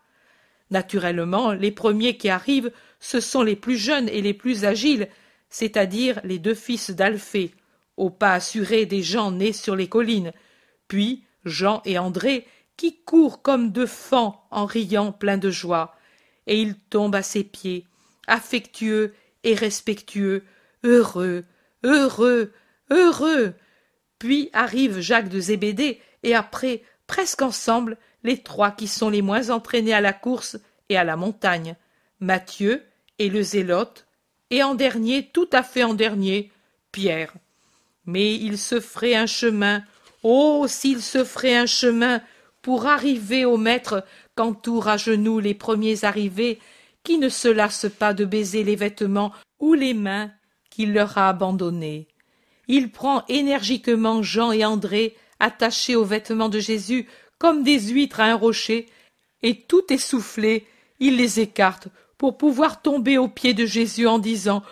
Naturellement, les premiers qui arrivent, ce sont les plus jeunes et les plus agiles, c'est-à-dire les deux fils d'Alphée, au pas assuré des gens nés sur les collines, puis Jean et André, qui courent comme deux fans en riant pleins de joie, et il tombe à ses pieds, affectueux et respectueux, heureux, heureux, heureux. Puis arrive Jacques de Zébédée, et après, presque ensemble, les trois qui sont les moins entraînés à la course et à la montagne, Matthieu et le zélote, et en dernier, tout à fait en dernier, Pierre. Mais il se ferait un chemin, oh s'il se ferait un chemin pour arriver au maître qu'entourent à genoux les premiers arrivés, qui ne se lassent pas de baiser les vêtements ou les mains qu'il leur a abandonnés. Il prend énergiquement Jean et André, attachés aux vêtements de Jésus, comme des huîtres à un rocher, et tout essoufflé, il les écarte pour pouvoir tomber aux pieds de Jésus en disant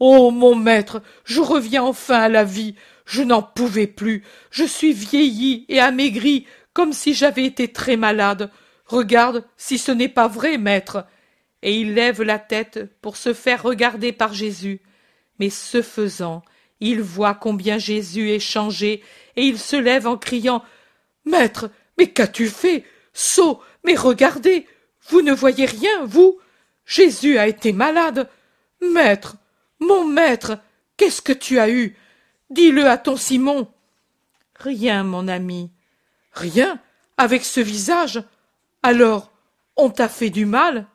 Oh mon maître, je reviens enfin à la vie, je n'en pouvais plus, je suis vieilli et amaigri comme si j'avais été très malade. Regarde si ce n'est pas vrai, maître. Et il lève la tête pour se faire regarder par Jésus. Mais ce faisant, il voit combien Jésus est changé, et il se lève en criant Maître, mais qu'as-tu fait? Sot, mais regardez Vous ne voyez rien, vous Jésus a été malade. Maître, mon maître, qu'est-ce que tu as eu? Dis-le à ton Simon. Rien, mon ami. Rien Avec ce visage Alors, on t'a fait du mal?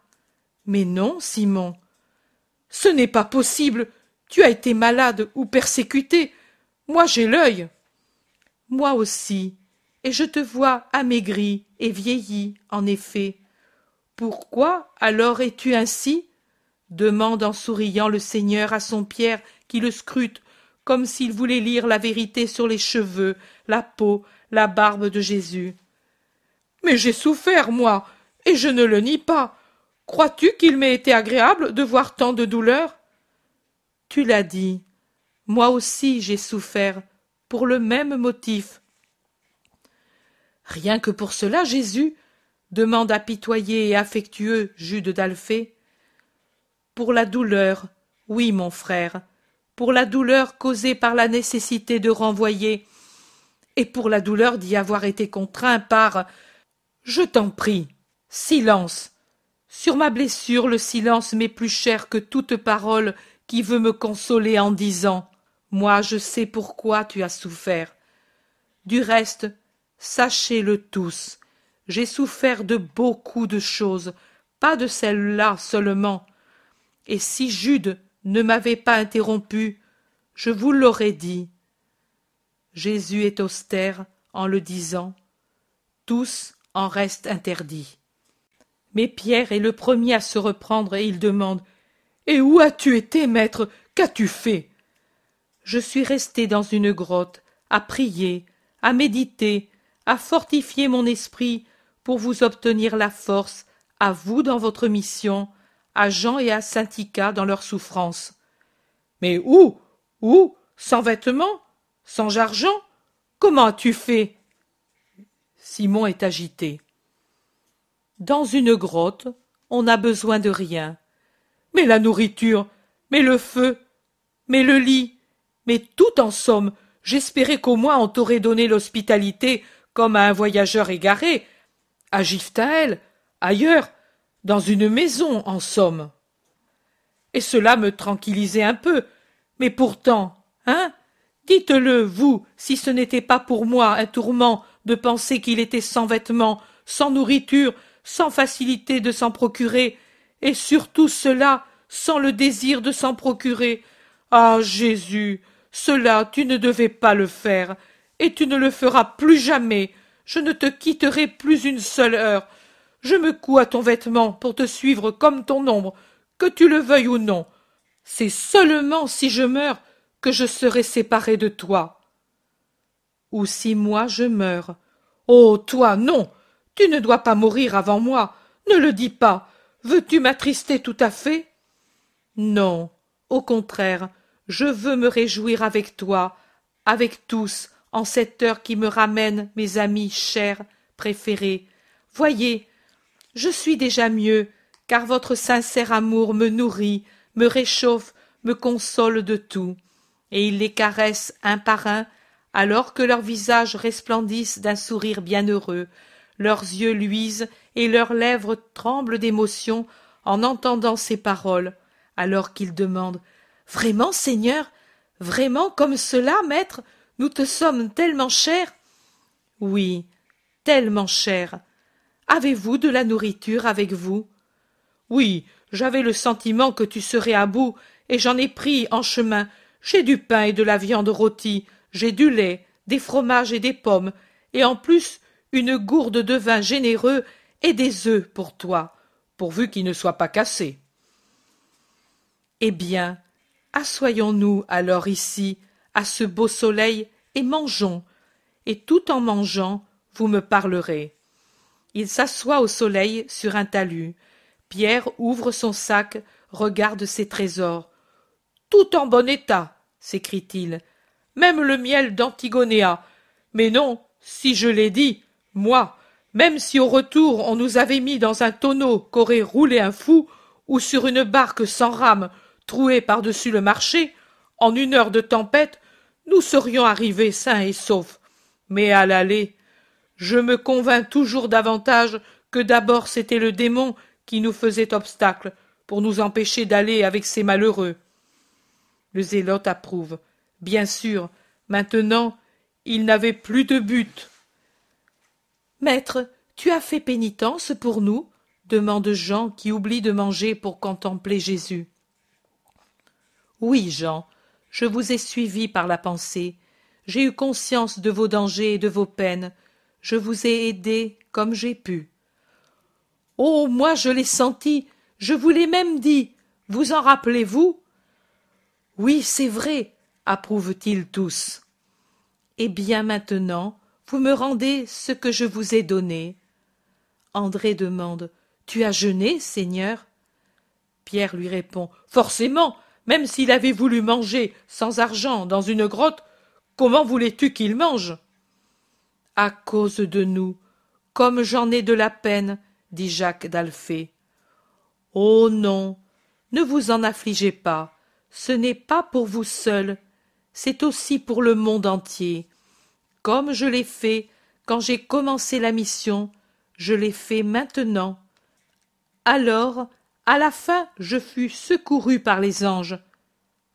Mais non, Simon. Ce n'est pas possible. Tu as été malade ou persécuté. Moi j'ai l'œil. Moi aussi. Et je te vois amaigri et vieilli, en effet. Pourquoi alors es-tu ainsi? demande en souriant le Seigneur à son Pierre qui le scrute comme s'il voulait lire la vérité sur les cheveux, la peau, la barbe de Jésus. Mais j'ai souffert, moi, et je ne le nie pas. Crois-tu qu'il m'ait été agréable de voir tant de douleur Tu l'as dit. Moi aussi j'ai souffert, pour le même motif. Rien que pour cela, Jésus demande apitoyé et affectueux Jude d'Alphée. Pour la douleur, oui, mon frère, pour la douleur causée par la nécessité de renvoyer, et pour la douleur d'y avoir été contraint par. Je t'en prie, silence. Sur ma blessure, le silence m'est plus cher que toute parole qui veut me consoler en disant. Moi je sais pourquoi tu as souffert. Du reste, sachez-le tous, j'ai souffert de beaucoup de choses, pas de celle-là seulement. Et si Jude ne m'avait pas interrompu, je vous l'aurais dit. Jésus est austère en le disant. Tous en restent interdits. Mais Pierre est le premier à se reprendre et il demande Et où as-tu été, maître? Qu'as-tu fait? Je suis resté dans une grotte, à prier, à méditer, à fortifier mon esprit pour vous obtenir la force, à vous dans votre mission, à Jean et à Saint-Ica dans leur souffrance. Mais où Où Sans vêtements Sans argent Comment as-tu fait? Simon est agité. Dans une grotte, on n'a besoin de rien. Mais la nourriture, mais le feu, mais le lit, mais tout en somme, j'espérais qu'au moins on t'aurait donné l'hospitalité comme à un voyageur égaré, À Giftaël, ailleurs, dans une maison, en somme. Et cela me tranquillisait un peu. Mais pourtant, hein Dites-le, vous, si ce n'était pas pour moi un tourment de penser qu'il était sans vêtements, sans nourriture, sans facilité de s'en procurer, et surtout cela sans le désir de s'en procurer. Ah. Jésus. Cela tu ne devais pas le faire, et tu ne le feras plus jamais. Je ne te quitterai plus une seule heure. Je me couds à ton vêtement pour te suivre comme ton ombre, que tu le veuilles ou non. C'est seulement si je meurs que je serai séparé de toi. Ou si moi je meurs. Oh. Toi. Non. Tu ne dois pas mourir avant moi. Ne le dis pas. Veux tu m'attrister tout à fait? Non. Au contraire, je veux me réjouir avec toi, avec tous, en cette heure qui me ramène mes amis chers, préférés. Voyez, je suis déjà mieux, car votre sincère amour me nourrit, me réchauffe, me console de tout. Et il les caresse un par un, alors que leurs visages resplendissent d'un sourire bienheureux, leurs yeux luisent et leurs lèvres tremblent d'émotion en entendant ces paroles, alors qu'ils demandent Vraiment, Seigneur, vraiment comme cela, maître, nous te sommes tellement chers? Oui, tellement chers. Avez-vous de la nourriture avec vous? Oui, j'avais le sentiment que tu serais à bout, et j'en ai pris en chemin. J'ai du pain et de la viande rôtie, j'ai du lait, des fromages et des pommes, et en plus une gourde de vin généreux et des œufs pour toi, pourvu qu'ils ne soient pas cassés. Eh bien, assoyons-nous alors ici, à ce beau soleil, et mangeons, et tout en mangeant, vous me parlerez. Il s'assoit au soleil sur un talus. Pierre ouvre son sac, regarde ses trésors. Tout en bon état, s'écrie-t-il. Même le miel d'Antigonéa. Mais non, si je l'ai dit, moi, même si au retour on nous avait mis dans un tonneau qu'aurait roulé un fou, ou sur une barque sans rame, trouée par-dessus le marché, en une heure de tempête, nous serions arrivés sains et saufs. Mais à l'aller, je me convins toujours davantage que d'abord c'était le démon qui nous faisait obstacle pour nous empêcher d'aller avec ces malheureux. Le zélote approuve. Bien sûr, maintenant, il n'avait plus de but. Maître, tu as fait pénitence pour nous demande Jean qui oublie de manger pour contempler Jésus. Oui, Jean, je vous ai suivi par la pensée. J'ai eu conscience de vos dangers et de vos peines. Je vous ai aidé comme j'ai pu. Oh. Moi je l'ai senti. Je vous l'ai même dit. Vous en rappelez-vous? Oui, c'est vrai, approuvent ils tous. Eh bien maintenant, vous me rendez ce que je vous ai donné. André demande. Tu as jeûné, Seigneur? Pierre lui répond. Forcément, même s'il avait voulu manger sans argent dans une grotte, comment voulais-tu qu'il mange? À cause de nous, comme j'en ai de la peine, dit Jacques d'Alphée. Oh non, ne vous en affligez pas, ce n'est pas pour vous seul, c'est aussi pour le monde entier comme je l'ai fait quand j'ai commencé la mission, je l'ai fait maintenant. Alors, à la fin, je fus secouru par les anges.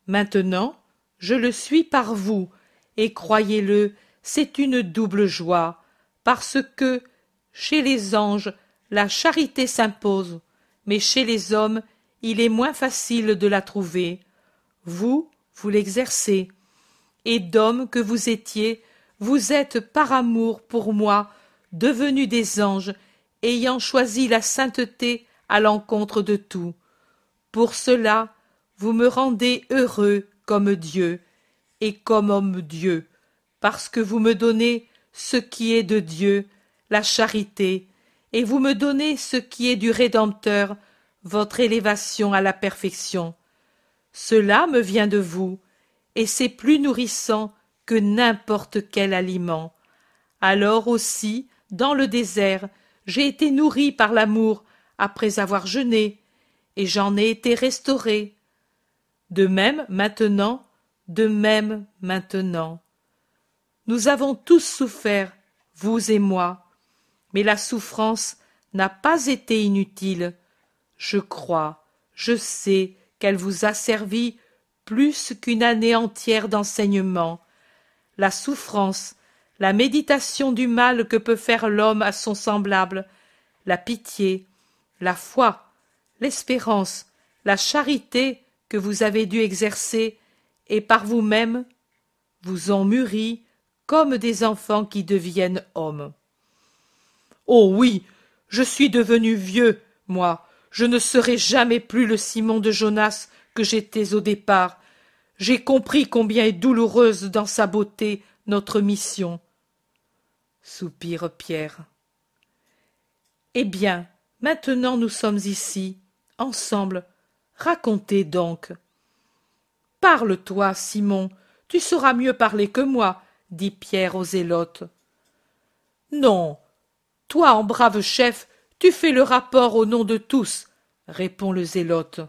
Maintenant, je le suis par vous, et croyez-le, c'est une double joie, parce que, chez les anges, la charité s'impose, mais chez les hommes, il est moins facile de la trouver. Vous, vous l'exercez. Et d'hommes que vous étiez, vous êtes par amour pour moi devenus des anges, ayant choisi la sainteté à l'encontre de tout. Pour cela, vous me rendez heureux comme Dieu et comme homme Dieu, parce que vous me donnez ce qui est de Dieu, la charité, et vous me donnez ce qui est du Rédempteur, votre élévation à la perfection. Cela me vient de vous, et c'est plus nourrissant que n'importe quel aliment. Alors aussi, dans le désert, j'ai été nourri par l'amour après avoir jeûné, et j'en ai été restauré. De même maintenant, de même maintenant. Nous avons tous souffert, vous et moi. mais la souffrance n'a pas été inutile. Je crois, je sais qu'elle vous a servi plus qu'une année entière d'enseignement. La souffrance, la méditation du mal que peut faire l'homme à son semblable, la pitié, la foi, l'espérance, la charité que vous avez dû exercer, et par vous-même, vous ont mûri comme des enfants qui deviennent hommes. Oh oui, je suis devenu vieux, moi, je ne serai jamais plus le Simon de Jonas que j'étais au départ. J'ai compris combien est douloureuse dans sa beauté notre mission. Soupire Pierre. Eh bien, maintenant nous sommes ici, ensemble. Racontez donc. Parle-toi, Simon, tu sauras mieux parler que moi, dit Pierre aux zélotes. Non, toi, en brave chef, tu fais le rapport au nom de tous, répond le zélote.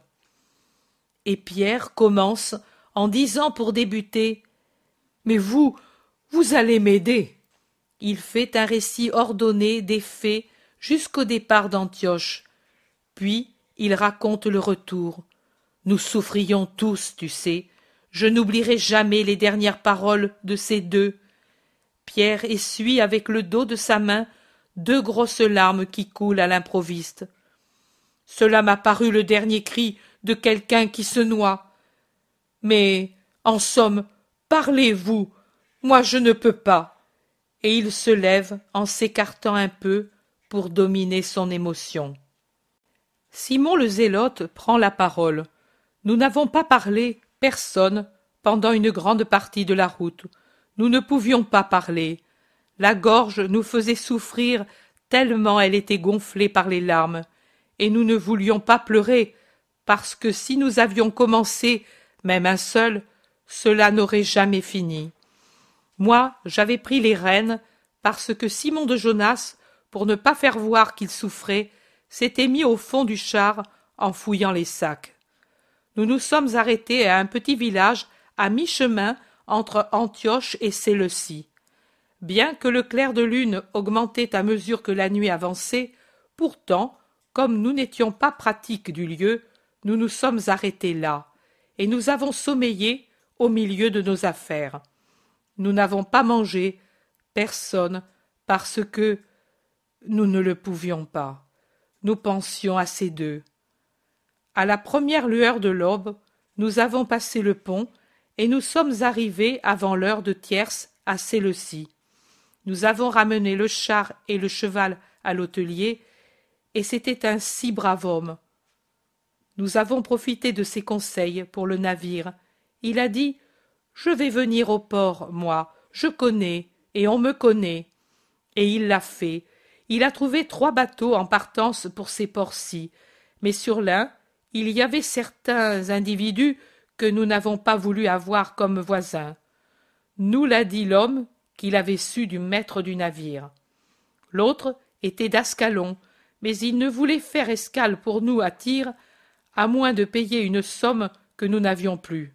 Et Pierre commence en disant pour débuter Mais vous, vous allez m'aider. Il fait un récit ordonné des faits jusqu'au départ d'Antioche. Puis il raconte le retour. Nous souffrions tous, tu sais. Je n'oublierai jamais les dernières paroles de ces deux. Pierre essuie avec le dos de sa main deux grosses larmes qui coulent à l'improviste. Cela m'a paru le dernier cri de quelqu'un qui se noie. Mais, en somme, parlez-vous, moi je ne peux pas. Et il se lève en s'écartant un peu pour dominer son émotion. Simon le Zélote prend la parole. Nous n'avons pas parlé, personne, pendant une grande partie de la route. Nous ne pouvions pas parler. La gorge nous faisait souffrir tellement elle était gonflée par les larmes, et nous ne voulions pas pleurer, parce que si nous avions commencé, même un seul, cela n'aurait jamais fini. Moi, j'avais pris les rênes, parce que Simon de Jonas, pour ne pas faire voir qu'il souffrait, s'était mis au fond du char en fouillant les sacs. Nous nous sommes arrêtés à un petit village à mi-chemin entre Antioche et Séleucie. Bien que le clair de lune augmentait à mesure que la nuit avançait, pourtant, comme nous n'étions pas pratiques du lieu, nous nous sommes arrêtés là, et nous avons sommeillé au milieu de nos affaires. Nous n'avons pas mangé, personne, parce que nous ne le pouvions pas. Nous pensions à ces deux. À la première lueur de l'aube, nous avons passé le pont et nous sommes arrivés avant l'heure de tierce à Séleucie. Nous avons ramené le char et le cheval à l'hôtelier, et c'était un si brave homme. Nous avons profité de ses conseils pour le navire. Il a dit Je vais venir au port, moi, je connais, et on me connaît. Et il l'a fait. Il a trouvé trois bateaux en partance pour ces ports-ci, mais sur l'un, il y avait certains individus que nous n'avons pas voulu avoir comme voisins. Nous l'a dit l'homme qu'il avait su du maître du navire. L'autre était d'Ascalon, mais il ne voulait faire escale pour nous à Tyr, à moins de payer une somme que nous n'avions plus.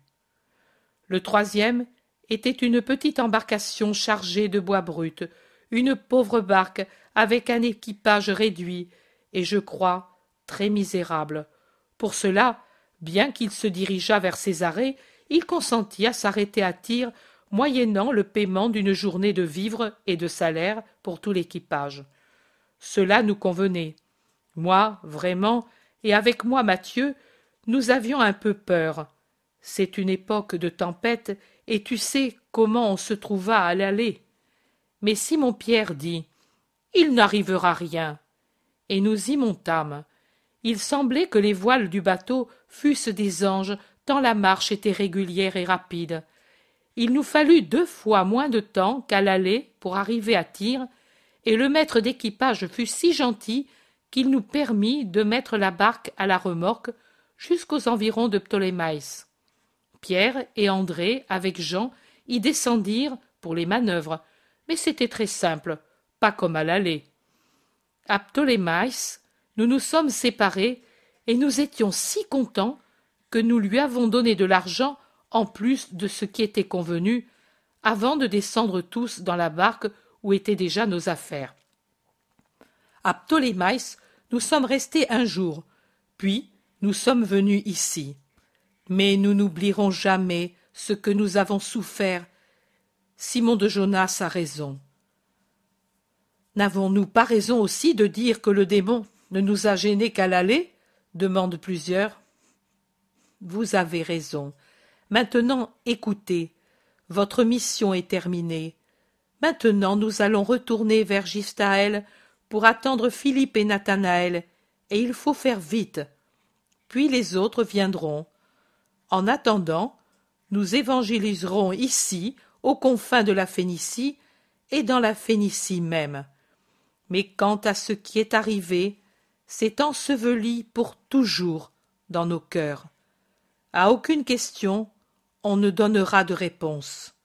Le troisième était une petite embarcation chargée de bois brut, une pauvre barque avec un équipage réduit, et je crois très misérable. Pour cela, bien qu'il se dirigeât vers Césarée, il consentit à s'arrêter à Tyr moyennant le paiement d'une journée de vivres et de salaire pour tout l'équipage. Cela nous convenait. Moi, vraiment, et avec moi Mathieu, nous avions un peu peur. C'est une époque de tempête, et tu sais comment on se trouva à l'aller. Mais Simon Pierre dit Il n'arrivera rien. Et nous y montâmes. Il semblait que les voiles du bateau fussent des anges, tant la marche était régulière et rapide. Il nous fallut deux fois moins de temps qu'à l'aller pour arriver à Tyr, et le maître d'équipage fut si gentil qu'il nous permit de mettre la barque à la remorque jusqu'aux environs de Ptolémaïs. Pierre et André, avec Jean, y descendirent pour les manœuvres, mais c'était très simple, pas comme à l'aller. À nous nous sommes séparés, et nous étions si contents que nous lui avons donné de l'argent en plus de ce qui était convenu, avant de descendre tous dans la barque où étaient déjà nos affaires. À Ptolémaïs, nous sommes restés un jour, puis nous sommes venus ici. Mais nous n'oublierons jamais ce que nous avons souffert. Simon de Jonas a raison. N'avons-nous pas raison aussi de dire que le démon ne nous a gênés qu'à l'aller demandent plusieurs. Vous avez raison. Maintenant, écoutez. Votre mission est terminée. Maintenant, nous allons retourner vers Gistaël pour attendre Philippe et Nathanaël, et il faut faire vite. Puis les autres viendront. En attendant, nous évangéliserons ici, aux confins de la Phénicie, et dans la Phénicie même. Mais quant à ce qui est arrivé, c'est enseveli pour toujours dans nos cœurs. À aucune question, on ne donnera de réponse.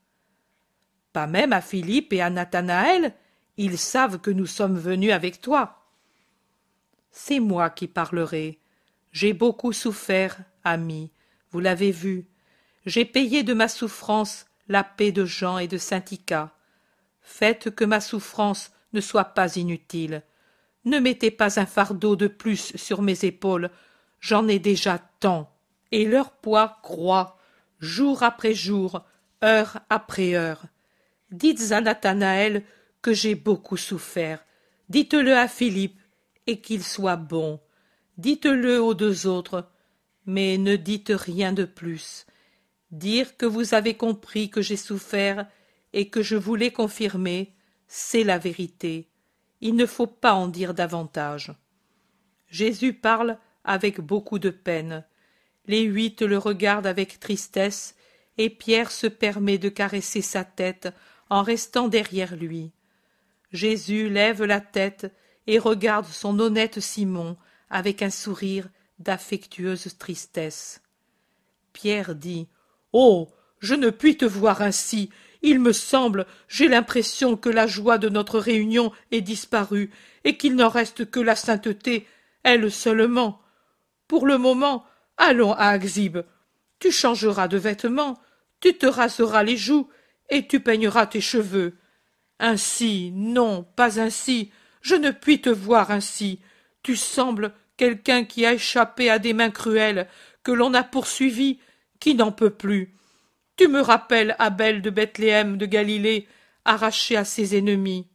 Pas même à Philippe et à Nathanaël, ils savent que nous sommes venus avec toi. C'est moi qui parlerai. J'ai beaucoup souffert, ami, vous l'avez vu. J'ai payé de ma souffrance la paix de Jean et de Syntica. Faites que ma souffrance ne soit pas inutile. Ne mettez pas un fardeau de plus sur mes épaules, j'en ai déjà tant. Et leur poids croît, jour après jour, heure après heure. Dites à Nathanaël que j'ai beaucoup souffert. Dites-le à Philippe, et qu'il soit bon. Dites-le aux deux autres, mais ne dites rien de plus. Dire que vous avez compris que j'ai souffert et que je voulais confirmer, c'est la vérité. Il ne faut pas en dire davantage. Jésus parle avec beaucoup de peine. Les huit le regardent avec tristesse, et Pierre se permet de caresser sa tête en restant derrière lui. Jésus lève la tête et regarde son honnête Simon avec un sourire d'affectueuse tristesse. Pierre dit Oh. Je ne puis te voir ainsi. Il me semble, j'ai l'impression que la joie de notre réunion est disparue, et qu'il n'en reste que la sainteté, elle seulement. Pour le moment, allons à Axib. Tu changeras de vêtements, tu te raseras les joues, et tu peigneras tes cheveux. Ainsi, non, pas ainsi, je ne puis te voir ainsi. Tu sembles quelqu'un qui a échappé à des mains cruelles, que l'on a poursuivi, qui n'en peut plus. Tu me rappelles Abel de Bethléem de Galilée, arraché à ses ennemis.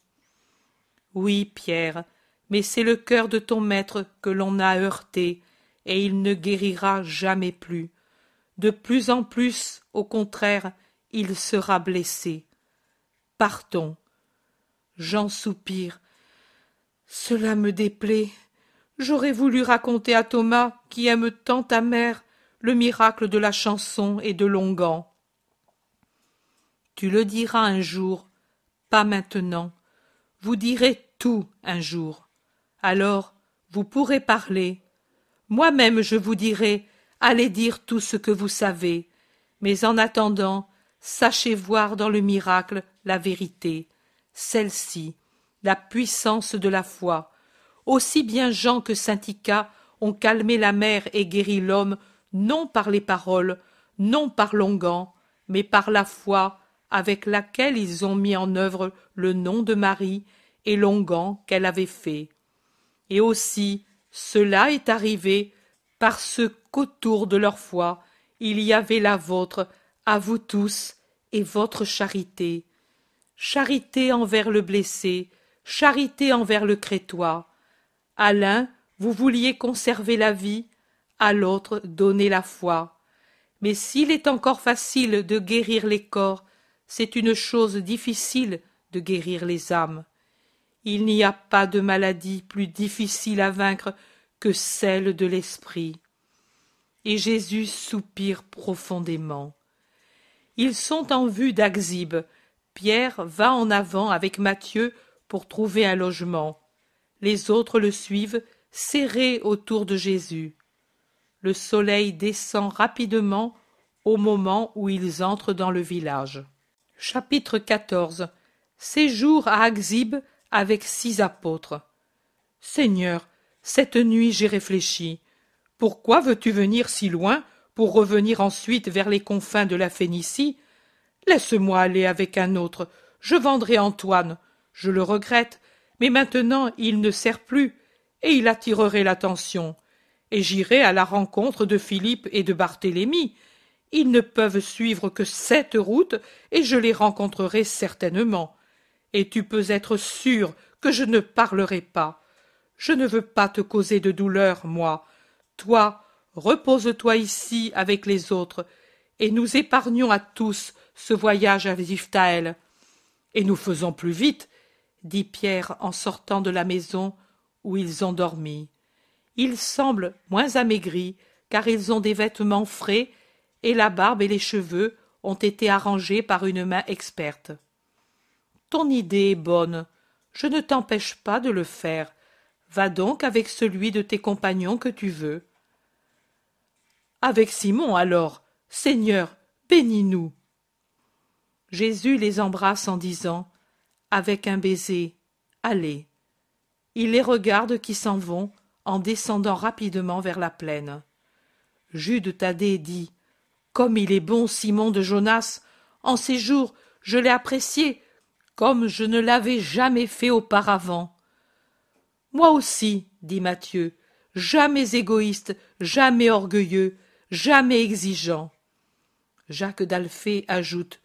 Oui, Pierre, mais c'est le cœur de ton maître que l'on a heurté, et il ne guérira jamais plus. De plus en plus, au contraire, il sera blessé. Partons. J'en soupire. Cela me déplaît. J'aurais voulu raconter à Thomas, qui aime tant ta mère, le miracle de la chanson et de l'onguent. Tu le diras un jour, pas maintenant. Vous direz tout un jour. Alors vous pourrez parler. Moi-même je vous dirai, allez dire tout ce que vous savez. Mais en attendant, sachez voir dans le miracle la vérité, celle-ci, la puissance de la foi. Aussi bien Jean que Syntica ont calmé la mer et guéri l'homme, non par les paroles, non par l'onguent, mais par la foi avec laquelle ils ont mis en œuvre le nom de Marie et l'onguent qu'elle avait fait. Et aussi cela est arrivé parce qu'autour de leur foi il y avait la vôtre, à vous tous, et votre charité. Charité envers le blessé, charité envers le crétois. À l'un, vous vouliez conserver la vie, à l'autre donner la foi. Mais s'il est encore facile de guérir les corps c'est une chose difficile de guérir les âmes. Il n'y a pas de maladie plus difficile à vaincre que celle de l'esprit. Et Jésus soupire profondément. Ils sont en vue d'Axib. Pierre va en avant avec Matthieu pour trouver un logement. Les autres le suivent, serrés autour de Jésus. Le soleil descend rapidement au moment où ils entrent dans le village. Chapitre XIV Séjour à Axib avec six apôtres. Seigneur, cette nuit j'ai réfléchi. Pourquoi veux-tu venir si loin pour revenir ensuite vers les confins de la Phénicie? Laisse-moi aller avec un autre. Je vendrai Antoine. Je le regrette, mais maintenant il ne sert plus, et il attirerait l'attention. Et j'irai à la rencontre de Philippe et de Barthélemy. Ils ne peuvent suivre que cette route, et je les rencontrerai certainement. Et tu peux être sûr que je ne parlerai pas. Je ne veux pas te causer de douleur, moi. Toi, repose-toi ici avec les autres, et nous épargnons à tous ce voyage à Ziftaël. Et nous faisons plus vite, dit Pierre en sortant de la maison où ils ont dormi. Ils semblent moins amaigris, car ils ont des vêtements frais, et la barbe et les cheveux ont été arrangés par une main experte. Ton idée est bonne, je ne t'empêche pas de le faire. Va donc avec celui de tes compagnons que tu veux. Avec Simon alors, Seigneur, bénis-nous. Jésus les embrasse en disant avec un baiser Allez. Il les regarde qui s'en vont en descendant rapidement vers la plaine. Jude Thaddée dit Comme il est bon, Simon de Jonas, en ces jours je l'ai apprécié, comme je ne l'avais jamais fait auparavant. Moi aussi, dit Matthieu, jamais égoïste, jamais orgueilleux, jamais exigeant. Jacques d'Alphée ajoute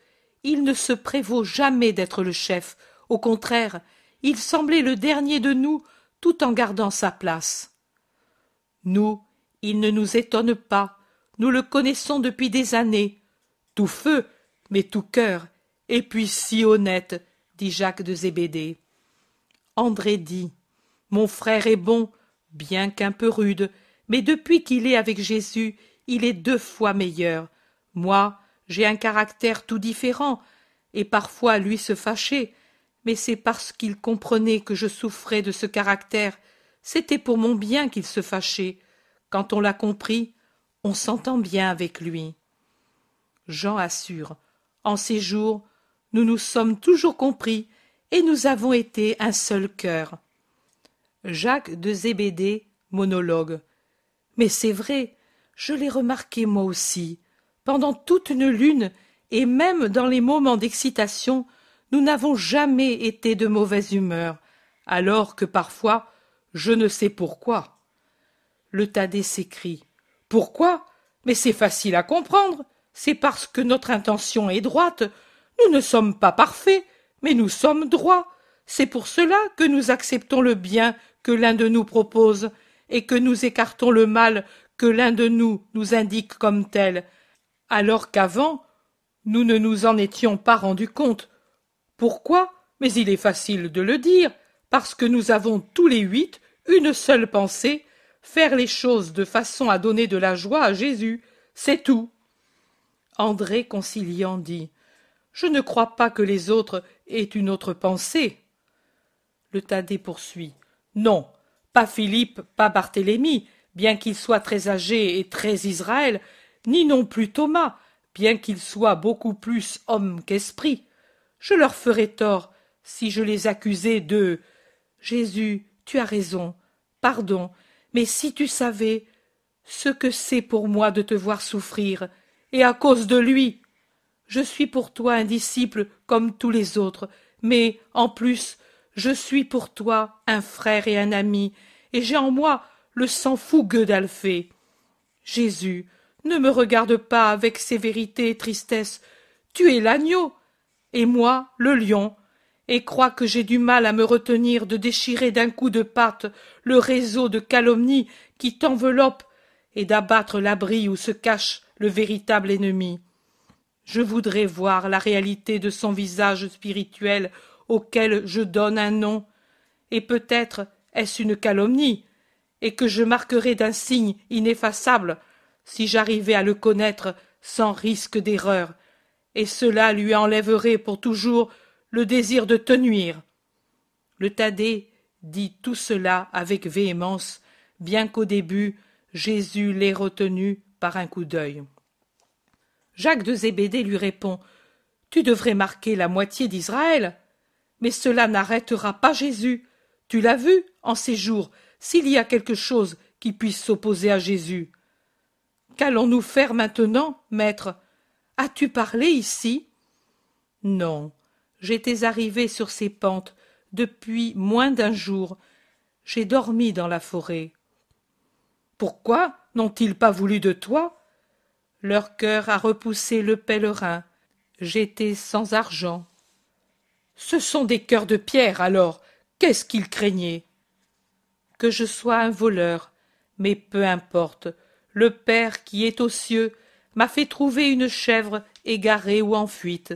Il ne se prévaut jamais d'être le chef, au contraire, il semblait le dernier de nous tout en gardant sa place. Nous, il ne nous étonne pas, nous le connaissons depuis des années. Tout feu, mais tout cœur, et puis si honnête, dit Jacques de Zébédée. André dit Mon frère est bon, bien qu'un peu rude, mais depuis qu'il est avec Jésus, il est deux fois meilleur. Moi, j'ai un caractère tout différent, et parfois lui se fâchait, mais c'est parce qu'il comprenait que je souffrais de ce caractère. C'était pour mon bien qu'il se fâchait. Quand on l'a compris, on s'entend bien avec lui. Jean assure. En ces jours, nous nous sommes toujours compris et nous avons été un seul cœur. Jacques de Zébédée monologue. Mais c'est vrai, je l'ai remarqué moi aussi. Pendant toute une lune, et même dans les moments d'excitation, nous n'avons jamais été de mauvaise humeur, alors que parfois je ne sais pourquoi. Le Thaddée s'écrie. Pourquoi? Mais c'est facile à comprendre. C'est parce que notre intention est droite. Nous ne sommes pas parfaits, mais nous sommes droits. C'est pour cela que nous acceptons le bien que l'un de nous propose, et que nous écartons le mal que l'un de nous nous indique comme tel, alors qu'avant nous ne nous en étions pas rendus compte, pourquoi? Mais il est facile de le dire, parce que nous avons tous les huit une seule pensée, faire les choses de façon à donner de la joie à Jésus, c'est tout. André conciliant dit. Je ne crois pas que les autres aient une autre pensée. Le Thaddée poursuit. Non, pas Philippe, pas Barthélemy, bien qu'il soit très âgé et très Israël, ni non plus Thomas, bien qu'il soit beaucoup plus homme qu'esprit je leur ferais tort si je les accusais de Jésus, tu as raison, pardon, mais si tu savais ce que c'est pour moi de te voir souffrir, et à cause de lui. Je suis pour toi un disciple comme tous les autres, mais, en plus, je suis pour toi un frère et un ami, et j'ai en moi le sang fougueux d'Alphée. Jésus, ne me regarde pas avec sévérité et tristesse. Tu es l'agneau, et moi le lion, et crois que j'ai du mal à me retenir de déchirer d'un coup de patte le réseau de calomnie qui t'enveloppe et d'abattre l'abri où se cache le véritable ennemi. Je voudrais voir la réalité de son visage spirituel auquel je donne un nom, et peut-être est-ce une calomnie, et que je marquerai d'un signe ineffaçable si j'arrivais à le connaître sans risque d'erreur, et cela lui enlèverait pour toujours le désir de te nuire. Le Thaddée dit tout cela avec véhémence, bien qu'au début Jésus l'ait retenu par un coup d'œil. Jacques de Zébédée lui répond Tu devrais marquer la moitié d'Israël. Mais cela n'arrêtera pas Jésus. Tu l'as vu, en ces jours, s'il y a quelque chose qui puisse s'opposer à Jésus. Qu'allons-nous faire maintenant, maître? As-tu parlé ici? Non. J'étais arrivé sur ces pentes, depuis moins d'un jour. J'ai dormi dans la forêt. Pourquoi n'ont-ils pas voulu de toi? Leur cœur a repoussé le pèlerin. J'étais sans argent. Ce sont des cœurs de pierre, alors. Qu'est-ce qu'ils craignaient? Que je sois un voleur, mais peu importe. Le Père qui est aux cieux m'a fait trouver une chèvre égarée ou en fuite.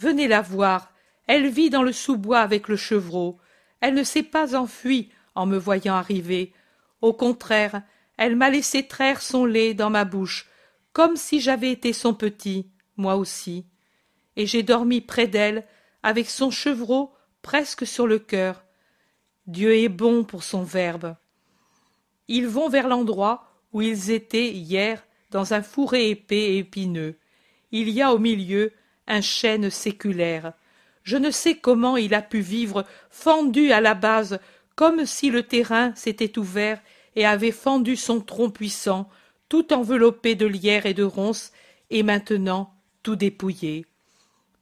Venez la voir. Elle vit dans le sous-bois avec le chevreau. Elle ne s'est pas enfuie en me voyant arriver. Au contraire, elle m'a laissé traire son lait dans ma bouche, comme si j'avais été son petit, moi aussi. Et j'ai dormi près d'elle, avec son chevreau presque sur le cœur. Dieu est bon pour son verbe. Ils vont vers l'endroit où ils étaient hier dans un fourré épais et épineux. Il y a au milieu un chêne séculaire. Je ne sais comment il a pu vivre fendu à la base, comme si le terrain s'était ouvert et avait fendu son tronc puissant, tout enveloppé de lierre et de ronces, et maintenant tout dépouillé.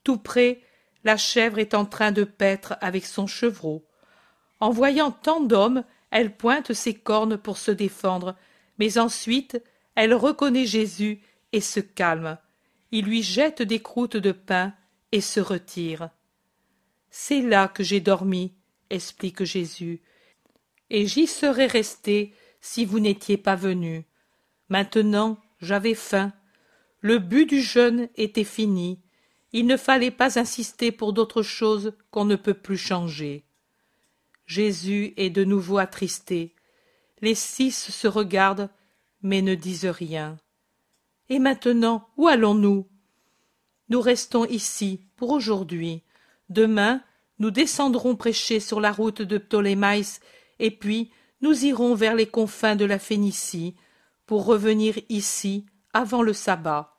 Tout près, la chèvre est en train de paître avec son chevreau. En voyant tant d'hommes, elle pointe ses cornes pour se défendre, mais ensuite elle reconnaît Jésus et se calme. Il lui jette des croûtes de pain et se retire. C'est là que j'ai dormi, explique Jésus, et j'y serais resté si vous n'étiez pas venu. Maintenant j'avais faim. Le but du jeûne était fini. Il ne fallait pas insister pour d'autres choses qu'on ne peut plus changer. Jésus est de nouveau attristé. Les six se regardent, mais ne disent rien. Et maintenant, où allons-nous? Nous restons ici pour aujourd'hui. Demain, nous descendrons prêcher sur la route de Ptolémaïs, et puis nous irons vers les confins de la Phénicie, pour revenir ici avant le sabbat.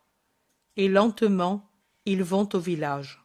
Et lentement, ils vont au village.